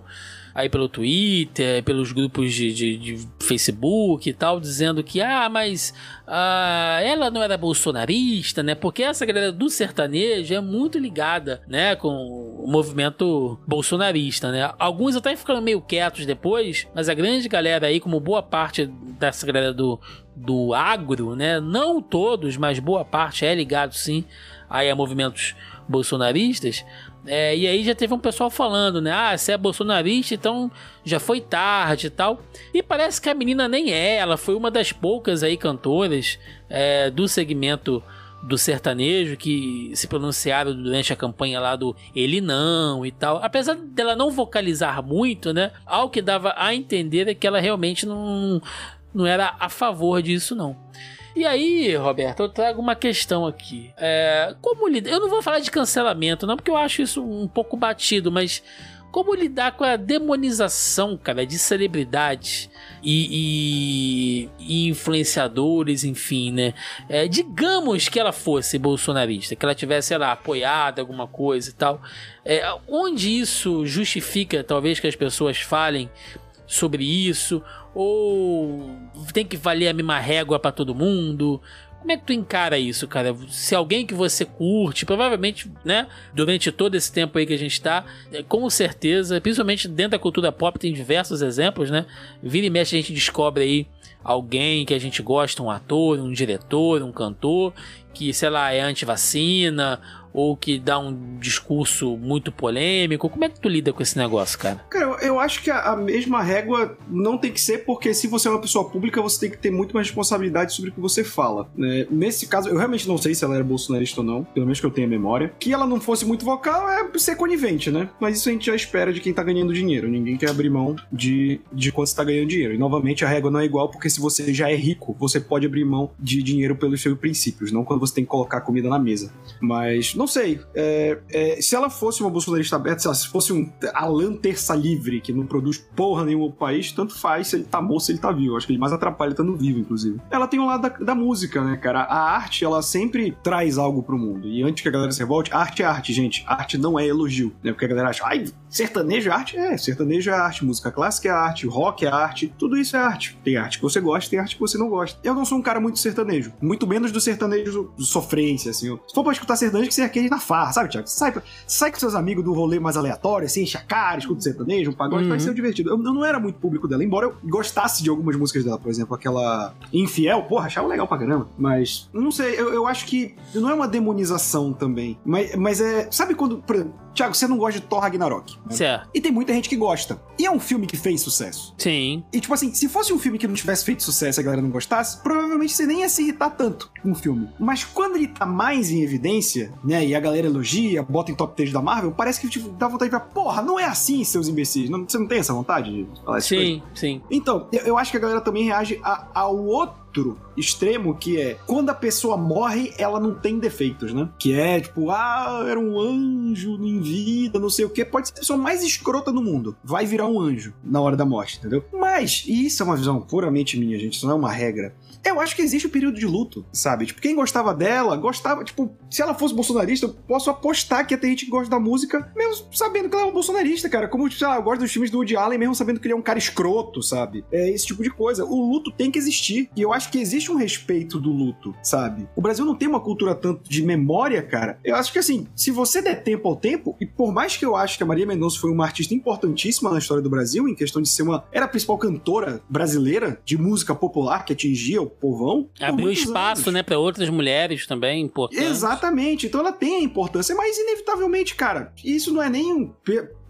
aí pelo Twitter, pelos grupos de, de, de Facebook e tal, dizendo que, ah, mas ah, ela não era bolsonarista, né? Porque essa galera do sertanejo é muito ligada, né, com o movimento bolsonarista, né? Alguns até ficando meio quietos depois, mas a grande galera aí, como boa parte dessa galera do, do agro, né? Não todos, mas boa parte é ligado sim aí a movimentos bolsonaristas. É, e aí já teve um pessoal falando, né? Ah, você é bolsonarista, então já foi tarde e tal. E parece que a menina nem é, ela foi uma das poucas aí cantoras é, do segmento do sertanejo que se pronunciaram durante a campanha lá do Ele Não e tal. Apesar dela não vocalizar muito, né? Ao que dava a entender é que ela realmente não, não era a favor disso, não. E aí, Roberto, eu trago uma questão aqui. É, como lidar? Eu não vou falar de cancelamento, não, porque eu acho isso um pouco batido, mas como lidar com a demonização, cara, de celebridades e, e, e influenciadores, enfim, né? É, digamos que ela fosse bolsonarista, que ela tivesse, sei lá, apoiado alguma coisa e tal. É, onde isso justifica, talvez, que as pessoas falem sobre isso? Ou tem que valer a mesma régua para todo mundo? Como é que tu encara isso, cara? Se alguém que você curte, provavelmente, né, durante todo esse tempo aí que a gente tá, é, com certeza, principalmente dentro da cultura pop, tem diversos exemplos, né? Vira e mexe a gente descobre aí alguém que a gente gosta, um ator, um diretor, um cantor, que, sei lá, é anti-vacina ou que dá um discurso muito polêmico? Como é que tu lida com esse negócio, cara? Cara, eu acho que a, mesma régua não tem que ser, porque se você é uma pessoa pública, você tem que ter muito mais responsabilidade sobre o que você fala. Né? Nesse caso, eu realmente não sei se ela era bolsonarista ou não, pelo menos que eu tenha memória. Que ela não fosse muito vocal é ser conivente, né? Mas isso a gente já espera de quem tá ganhando dinheiro. Ninguém quer abrir mão de, de quanto você tá ganhando dinheiro. E novamente, a régua não é igual, porque se você já é rico, você pode abrir mão de dinheiro pelos seus princípios, não quando você tem que colocar comida na mesa. Mas não sei. É, é, se ela fosse uma bolsonarista aberta, se fosse um Alan Terça Livre, que não produz porra nenhuma pro país, tanto faz se ele tá morto, se ele tá vivo. Acho que ele mais atrapalha estando vivo, inclusive. Ela tem um lado da, da, música, né, cara? A arte, ela sempre traz algo pro mundo. E antes que a galera se revolte, arte é arte, gente. Arte não é elogio, né? Porque a galera acha, ai, sertanejo é arte? É, sertanejo é arte, música clássica é arte, rock é arte, tudo isso é arte. Tem arte que você gosta, tem arte que você não gosta. Eu não sou um cara muito sertanejo, muito menos do sertanejo de sofrência, assim. Se for pra escutar sertanejo, que você aquele na farra, sabe, Thiago? Sai, sai com seus amigos do rolê mais aleatório, assim, enche a cara, escuta sertanejo, um pagode, uhum. vai ser divertido. Eu, eu, não era muito público dela, embora eu gostasse de algumas músicas dela, por exemplo, aquela Infiel, porra, achava legal pra caramba. Mas, não sei, eu, eu acho que não é uma demonização também, mas, mas é. Sabe quando, por exemplo, Tiago, você não gosta de Thor Ragnarok. Né? Certo. E tem muita gente que gosta. E é um filme que fez sucesso. Sim. E tipo assim, se fosse um filme que não tivesse feito sucesso e a galera não gostasse, provavelmente você nem ia se irritar tanto com o filme. Mas quando ele tá mais em evidência, né, e a galera elogia, bota em top 3 da Marvel, parece que tipo, dá vontade de falar, porra, não é assim, seus imbecis. Não, você não tem essa vontade de falar isso? Sim, sim. Então, eu, eu acho que a galera também reage a, ao outro outro extremo que é quando a pessoa morre, ela não tem defeitos, né? Que é tipo, ah, era um anjo em vida, não sei o que. Pode ser a pessoa mais escrota do mundo. Vai virar um anjo na hora da morte, entendeu? Mas, e isso é uma visão puramente minha, gente, isso não é uma regra. Eu acho que existe o um período de luto, sabe? Tipo, quem gostava dela, gostava, tipo, se ela fosse bolsonarista, eu posso apostar que ia ter gente que gosta da música, mesmo sabendo que ela é uma bolsonarista, cara. Como, sei lá, eu gosto dos filmes do Woody Allen, mesmo sabendo que ele é um cara escroto, sabe? É esse tipo de coisa. O luto tem que existir. E eu acho que existe um respeito do luto, sabe? O Brasil não tem uma cultura tanto de memória, cara. Eu acho que assim, se você der tempo ao tempo, e por mais que eu acho que a Maria Mendonça foi uma artista importantíssima na história do Brasil, em questão de ser uma. Era a principal cantora brasileira de música popular que atingia o povão. Abriu espaço, anos. né, para outras mulheres também importantes. Exatamente. Então ela tem a importância, mas inevitavelmente, cara, isso não é nem um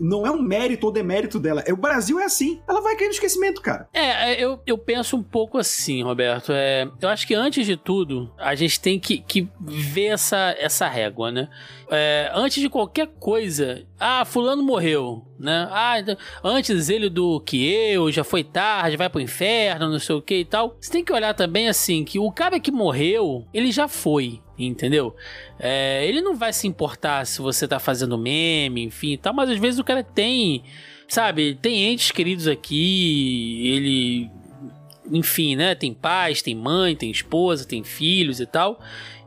não é um mérito ou demérito dela. É, o Brasil é assim. Ela vai cair no esquecimento, cara. É, eu, eu penso um pouco assim, Roberto. É, eu acho que antes de tudo, a gente tem que, que ver essa, essa régua, né? É, antes de qualquer coisa, ah, fulano morreu, né? Ah, então, antes ele do que eu, já foi tarde, vai pro inferno, não sei o que e tal. Você tem que olhar também assim, que o cara que morreu, ele já foi entendeu? É, ele não vai se importar se você tá fazendo meme, enfim, tal, mas às vezes o cara tem, sabe, tem entes queridos aqui, ele enfim, né? Tem pais, tem mãe, tem esposa, tem filhos e tal.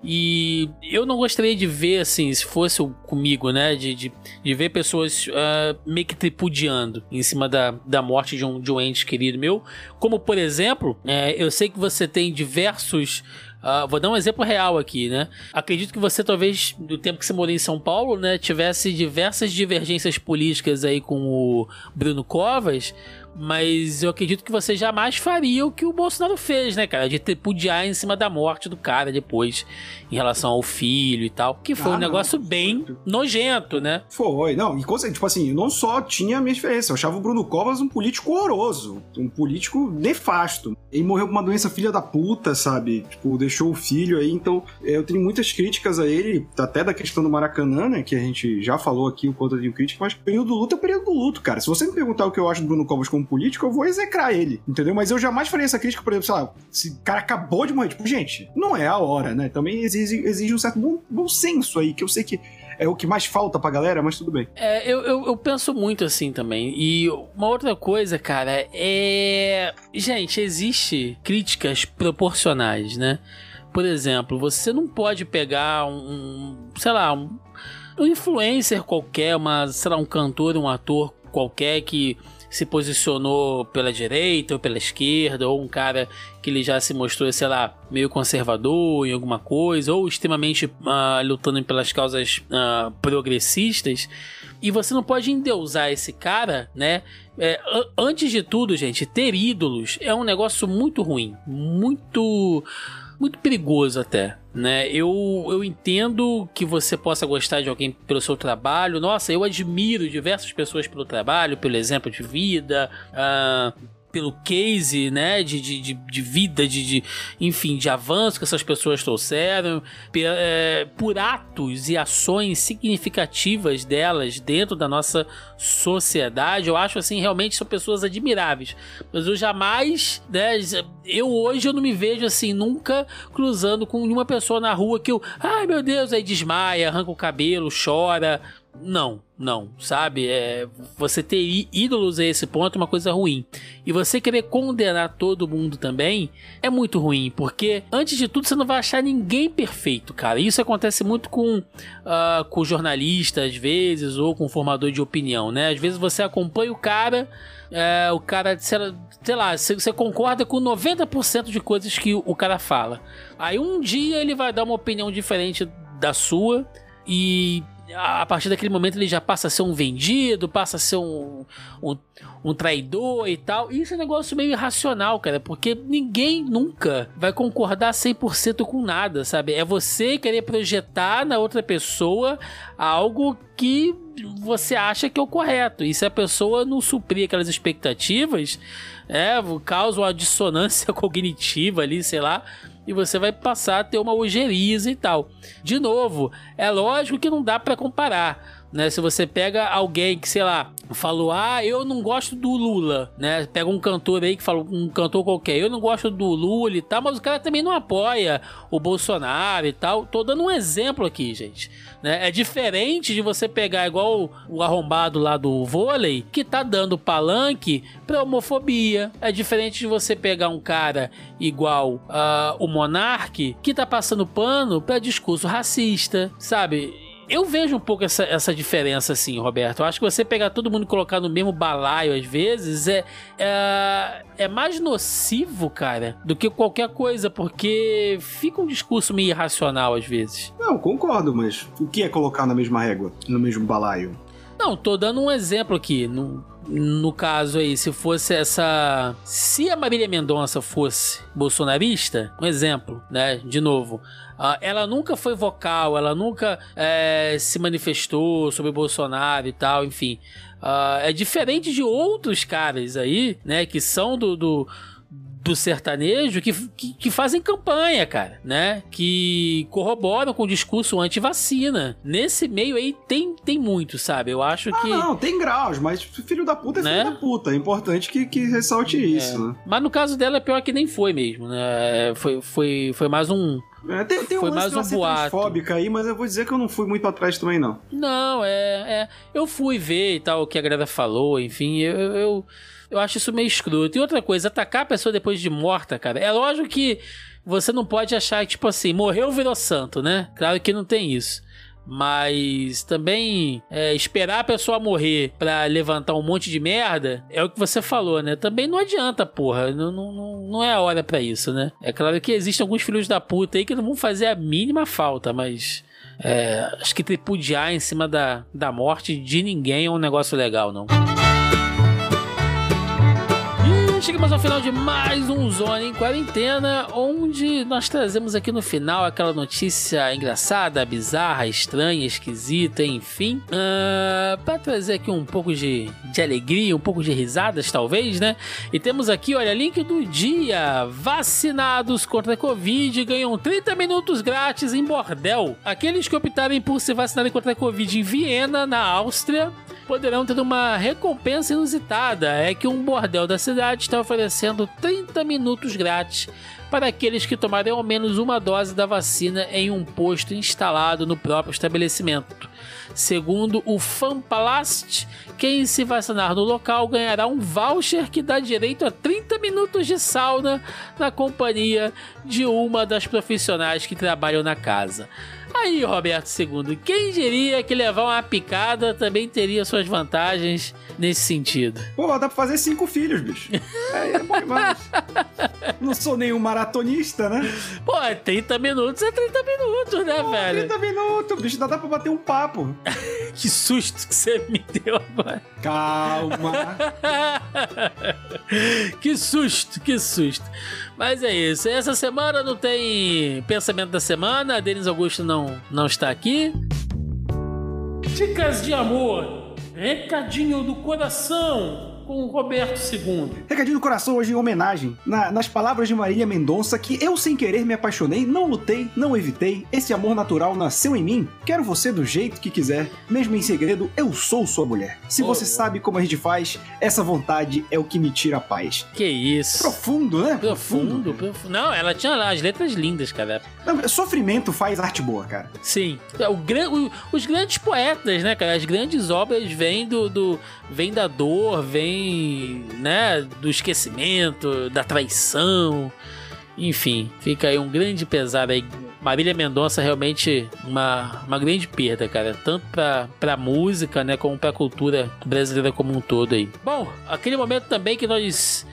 E eu não gostaria de ver, assim, se fosse comigo, né? De, de, de ver pessoas uh, meio que tripudiando em cima da, da morte de um, de um ente querido meu. Como, por exemplo, é, eu sei que você tem diversos Uh, vou dar um exemplo real aqui, né? Acredito que você, talvez, no tempo que você morou em São Paulo, né, tivesse diversas divergências políticas aí com o Bruno Covas, mas eu acredito que você jamais faria o que o Bolsonaro fez, né, cara? De tripudiar em cima da morte do cara depois, em relação ao filho e tal. Que foi ah, um negócio não. bem nojento, né? Foi, não. E, tipo assim, não só tinha a minha diferença. Eu achava o Bruno Covas um político horroroso. Um político nefasto. Ele morreu com uma doença filha da puta, sabe? Tipo, deixou o filho aí. Então, eu tenho muitas críticas a ele, até da questão do Maracanã, né? Que a gente já falou aqui o quanto eu tenho crítica, mas período do luto é período do luto, cara. Se você me perguntar o que eu acho do Bruno Covas como político, eu vou execrar ele, entendeu? Mas eu jamais faria essa crítica, por exemplo, sei lá, se o cara acabou de morrer, tipo, gente, não é a hora, né? Também exige, exige um certo bom, bom senso aí, que eu sei que é o que mais falta pra galera, mas tudo bem. É, eu, eu, eu, penso muito assim também. E uma outra coisa, cara, é. Gente, existe críticas proporcionais, né? Por exemplo, você não pode pegar um. sei lá, um, um influencer qualquer, uma, sei lá, um cantor, um ator qualquer que se posicionou pela direita ou pela esquerda, ou um cara que ele já se mostrou, sei lá, meio conservador em alguma coisa, ou extremamente uh, lutando pelas causas uh, progressistas, e você não pode endeusar esse cara, né? É, antes de tudo, gente, ter ídolos é um negócio muito ruim, muito muito perigoso até, né? Eu, eu entendo que você possa gostar de alguém pelo seu trabalho. Nossa, eu admiro diversas pessoas pelo trabalho, pelo exemplo de vida. Uh, pelo case, né, de, de, de vida, de, de, enfim, de avanço que essas pessoas trouxeram, é, por atos e ações significativas delas dentro da nossa sociedade. Eu acho, assim, realmente são pessoas admiráveis. Mas eu jamais, né, eu hoje eu não me vejo, assim, nunca cruzando com nenhuma pessoa na rua que eu, ai meu Deus, aí desmaia, arranca o cabelo, chora. Não, não, sabe? É, você ter ídolos a esse ponto é uma coisa ruim. E você querer condenar todo mundo também é muito ruim, porque antes de tudo você não vai achar ninguém perfeito, cara. Isso acontece muito com, uh, com jornalista, às vezes, ou com formador de opinião, né? Às vezes você acompanha o cara, é, o cara, sei lá, você concorda com 90% de coisas que o cara fala. Aí um dia ele vai dar uma opinião diferente da sua e a partir daquele momento ele já passa a ser um vendido, passa a ser um, um, um, traidor e tal. E isso é um negócio meio irracional, cara, porque ninguém nunca vai concordar 100% com nada, sabe? É você querer projetar na outra pessoa algo que você acha que é o correto. E se a pessoa não suprir aquelas expectativas, é, causa uma dissonância cognitiva ali, sei lá e você vai passar a ter uma ojeriza e tal. De novo, é lógico que não dá para comparar. Né, se você pega alguém que, sei lá, falou, ah, eu não gosto do Lula, né? Pega um cantor aí que fala, um cantor qualquer, eu não gosto do Lula e tal, mas o cara também não apoia o Bolsonaro e tal. Tô dando um exemplo aqui, gente. Né? É diferente de você pegar igual o arrombado lá do vôlei, que tá dando palanque pra homofobia. É diferente de você pegar um cara igual uh, o Monark, que tá passando pano pra discurso racista, sabe? Eu vejo um pouco essa, essa diferença, assim, Roberto. Eu acho que você pegar todo mundo e colocar no mesmo balaio, às vezes, é, é, é, mais nocivo, cara, do que qualquer coisa, porque fica um discurso meio irracional, às vezes. Não, concordo, mas o que é colocar na mesma régua, no mesmo balaio? Não, tô dando um exemplo aqui. No, no caso aí, se fosse essa. Se a Marília Mendonça fosse bolsonarista, um exemplo, né? De novo. Uh, ela nunca foi vocal, ela nunca é, se manifestou sobre Bolsonaro e tal, enfim. Uh, é diferente de outros caras aí, né, que são do, do do sertanejo que, que, que, fazem campanha, cara, né? Que corroboram com o discurso anti-vacina. Nesse meio aí tem, tem muito, sabe? Eu acho ah, que. Não, tem graus, mas filho da puta é né? filho da puta. É importante que, que ressalte isso, é. né? Mas no caso dela é pior que nem foi mesmo, né? Foi, foi, foi mais um É, tem, tem Foi um mais um boato. transfóbica aí, mas eu vou dizer que eu não fui muito atrás também, não. Não, é, é. Eu fui ver e tal o que a galera falou, enfim, eu, eu, eu acho isso meio escroto. E outra coisa, atacar a pessoa depois de morta, cara. É lógico que você não pode achar que, tipo assim, morreu, virou santo, né? Claro que não tem isso. Mas também é, esperar a pessoa morrer pra levantar um monte de merda é o que você falou, né? Também não adianta, porra. Não, não, não- é a hora pra isso, né? É claro que existem alguns filhos da puta aí que não vão fazer a mínima falta, mas. é, acho que tripudiar em cima da, da morte de ninguém é um negócio legal, não. Chegamos ao final de mais um Zona em Quarentena, onde nós trazemos aqui no final aquela notícia engraçada, bizarra, estranha, esquisita, enfim. Ah, para trazer aqui um pouco de, de alegria, um pouco de risadas, talvez, né? E temos aqui, olha, link do dia. Vacinados contra a Covid ganham 30 minutos grátis em bordel. Aqueles que optarem por se vacinarem contra a Covid em Viena, na Áustria, poderão ter uma recompensa inusitada. É que um bordel da cidade está oferecendo 30 minutos grátis para aqueles que tomarem ao menos uma dose da vacina em um posto instalado no próprio estabelecimento. Segundo o Fanpalast, quem se vacinar no local ganhará um voucher que dá direito a 30 minutos de sauna na companhia de uma das profissionais que trabalham na casa. Aí, Roberto II, quem diria que levar uma picada também teria suas vantagens nesse sentido? Pô, dá pra fazer cinco filhos, bicho. É, é bom demais. Não sou nenhum maratonista, né? Pô, 30 minutos é 30 minutos, né, Pô, velho? 30 minutos, bicho, dá, dá pra bater um papo. Que susto que você me deu agora. Calma. que susto, que susto. Mas é isso. Essa semana não tem pensamento da semana. Denis Augusto não, não está aqui. Dicas de amor. Recadinho do coração com o Roberto II. Recadinho do coração hoje em homenagem na- nas palavras de Marília Mendonça que eu sem querer me apaixonei, não lutei, não evitei, esse amor natural nasceu em mim, quero você do jeito que quiser, mesmo em segredo, eu sou sua mulher. Se Oh, você oh. sabe como a gente faz, essa vontade é o que me tira a paz. Que isso. Profundo, né? Profundo, profundo. Não, ela tinha lá as letras lindas, cara. Não, Sofrimento faz arte boa, cara. Sim. É, O, gran- o- os grandes poetas, né, cara? As grandes obras vêm do, do. vêm da dor, vêm, né? Do esquecimento, da traição. Enfim, fica aí um grande pesar aí. Marília Mendonça realmente uma, uma grande perda, cara. Tanto pra, pra música, né? Como pra cultura brasileira como um todo aí. Bom, aquele momento também que nós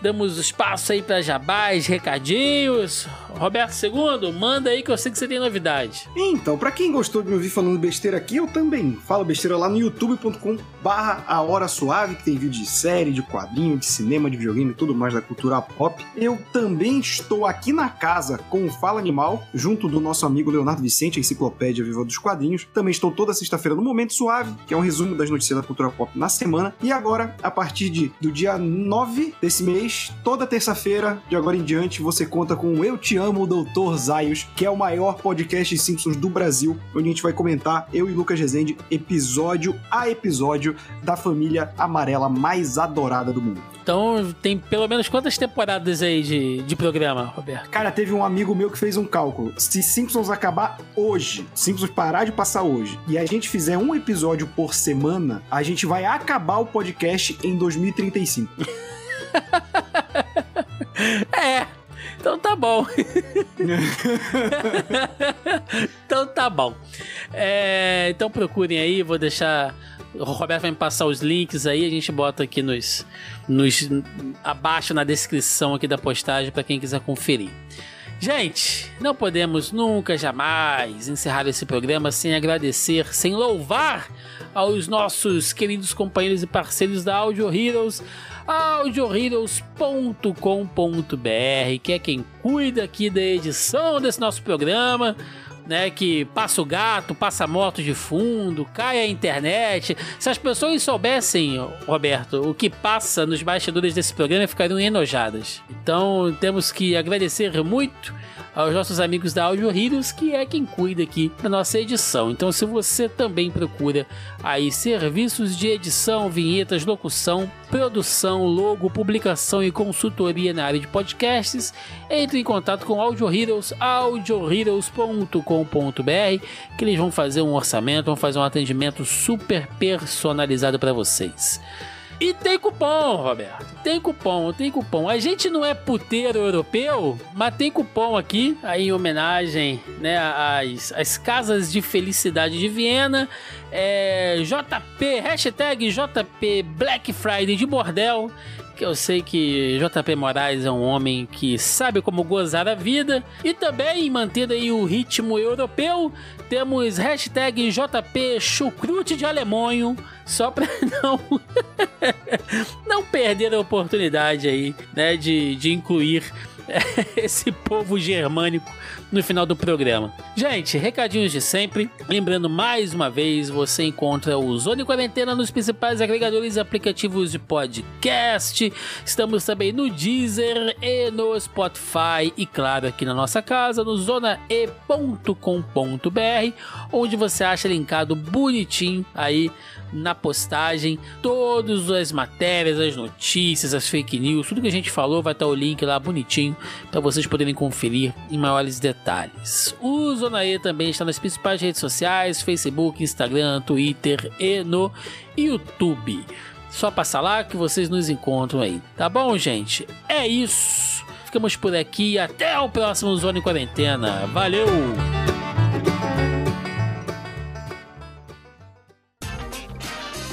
damos espaço aí pra jabás, recadinhos. Roberto II, manda aí que eu sei que você tem novidade. Então, pra quem gostou de me ouvir falando besteira aqui, eu também falo besteira lá no youtube.com barra a hora suave, que tem vídeo de série, de quadrinho, de cinema, de videogame e tudo mais da cultura pop. Eu também estou aqui na casa com o Fala Animal, junto do nosso amigo Leonardo Vicente, a enciclopédia viva dos quadrinhos. Também estou toda sexta-feira no Momento Suave, que é um resumo das notícias da cultura pop na semana. E agora, a partir de, do dia 9 desse mês, toda terça-feira, de agora em diante, você conta com o Eu Te Amo, Doutor Zaios, que é o maior podcast de Simpsons do Brasil, onde a gente vai comentar, eu e Lucas Rezende, episódio a episódio da família amarela mais adorada do mundo. Então tem pelo menos quantas temporadas aí de, de programa, Roberto? Cara, teve um amigo meu que fez um cálculo. Se Simpsons acabar hoje, Simpsons parar de passar hoje, e a gente fizer um episódio por semana, a gente vai acabar o podcast em 2035. É. Então tá bom. então tá bom. É, então procurem aí, vou deixar. O Roberto vai me passar os links aí, a gente bota aqui nos, nos abaixo na descrição aqui da postagem para quem quiser conferir. Gente, não podemos nunca, jamais encerrar esse programa sem agradecer, sem louvar aos nossos queridos companheiros e parceiros da Audio Heroes, audioheroes.com.br, que é quem cuida aqui da edição desse nosso programa. Né, que passa o gato, passa a moto de fundo, cai a internet. Se as pessoas soubessem, Roberto, o que passa nos bastidores desse programa, ficariam enojadas. Então temos que agradecer muito aos nossos amigos da Audio Heroes, que é quem cuida aqui da nossa edição. Então, se você também procura aí serviços de edição, vinhetas, locução, produção, logo, publicação e consultoria na área de podcasts, entre em contato com Audio Heroes, audioheroes.com.br, que eles vão fazer um orçamento, vão fazer um atendimento super personalizado para vocês. E tem cupom, Roberto. Tem cupom, tem cupom. A gente não é puteiro europeu, mas tem cupom aqui, aí em homenagem né, às, às casas de felicidade de Viena. É JP, hashtag JP Black Friday de Bordel que eu sei que JP Moraes é um homem que sabe como gozar a vida. E também, mantendo aí o ritmo europeu, temos hashtag JP Chucrute de Alemonho, só para não, não perder a oportunidade aí, né, de, de incluir esse povo germânico no final do programa. Gente, recadinhos de sempre. Lembrando mais uma vez, você encontra o Zone Quarentena nos principais agregadores e aplicativos de podcast. Estamos também no Deezer e no Spotify e claro aqui na nossa casa no zonae.com.br, onde você acha linkado bonitinho aí na postagem. Todas as matérias, as notícias, as fake news, tudo que a gente falou vai estar o link lá bonitinho para vocês poderem conferir em maiores detalhes. O Zona E também está nas principais redes sociais: Facebook, Instagram, Twitter e no YouTube. Só passar lá que vocês nos encontram aí. Tá bom, gente? É isso. Ficamos por aqui. Até o próximo Zona em Quarentena. Valeu!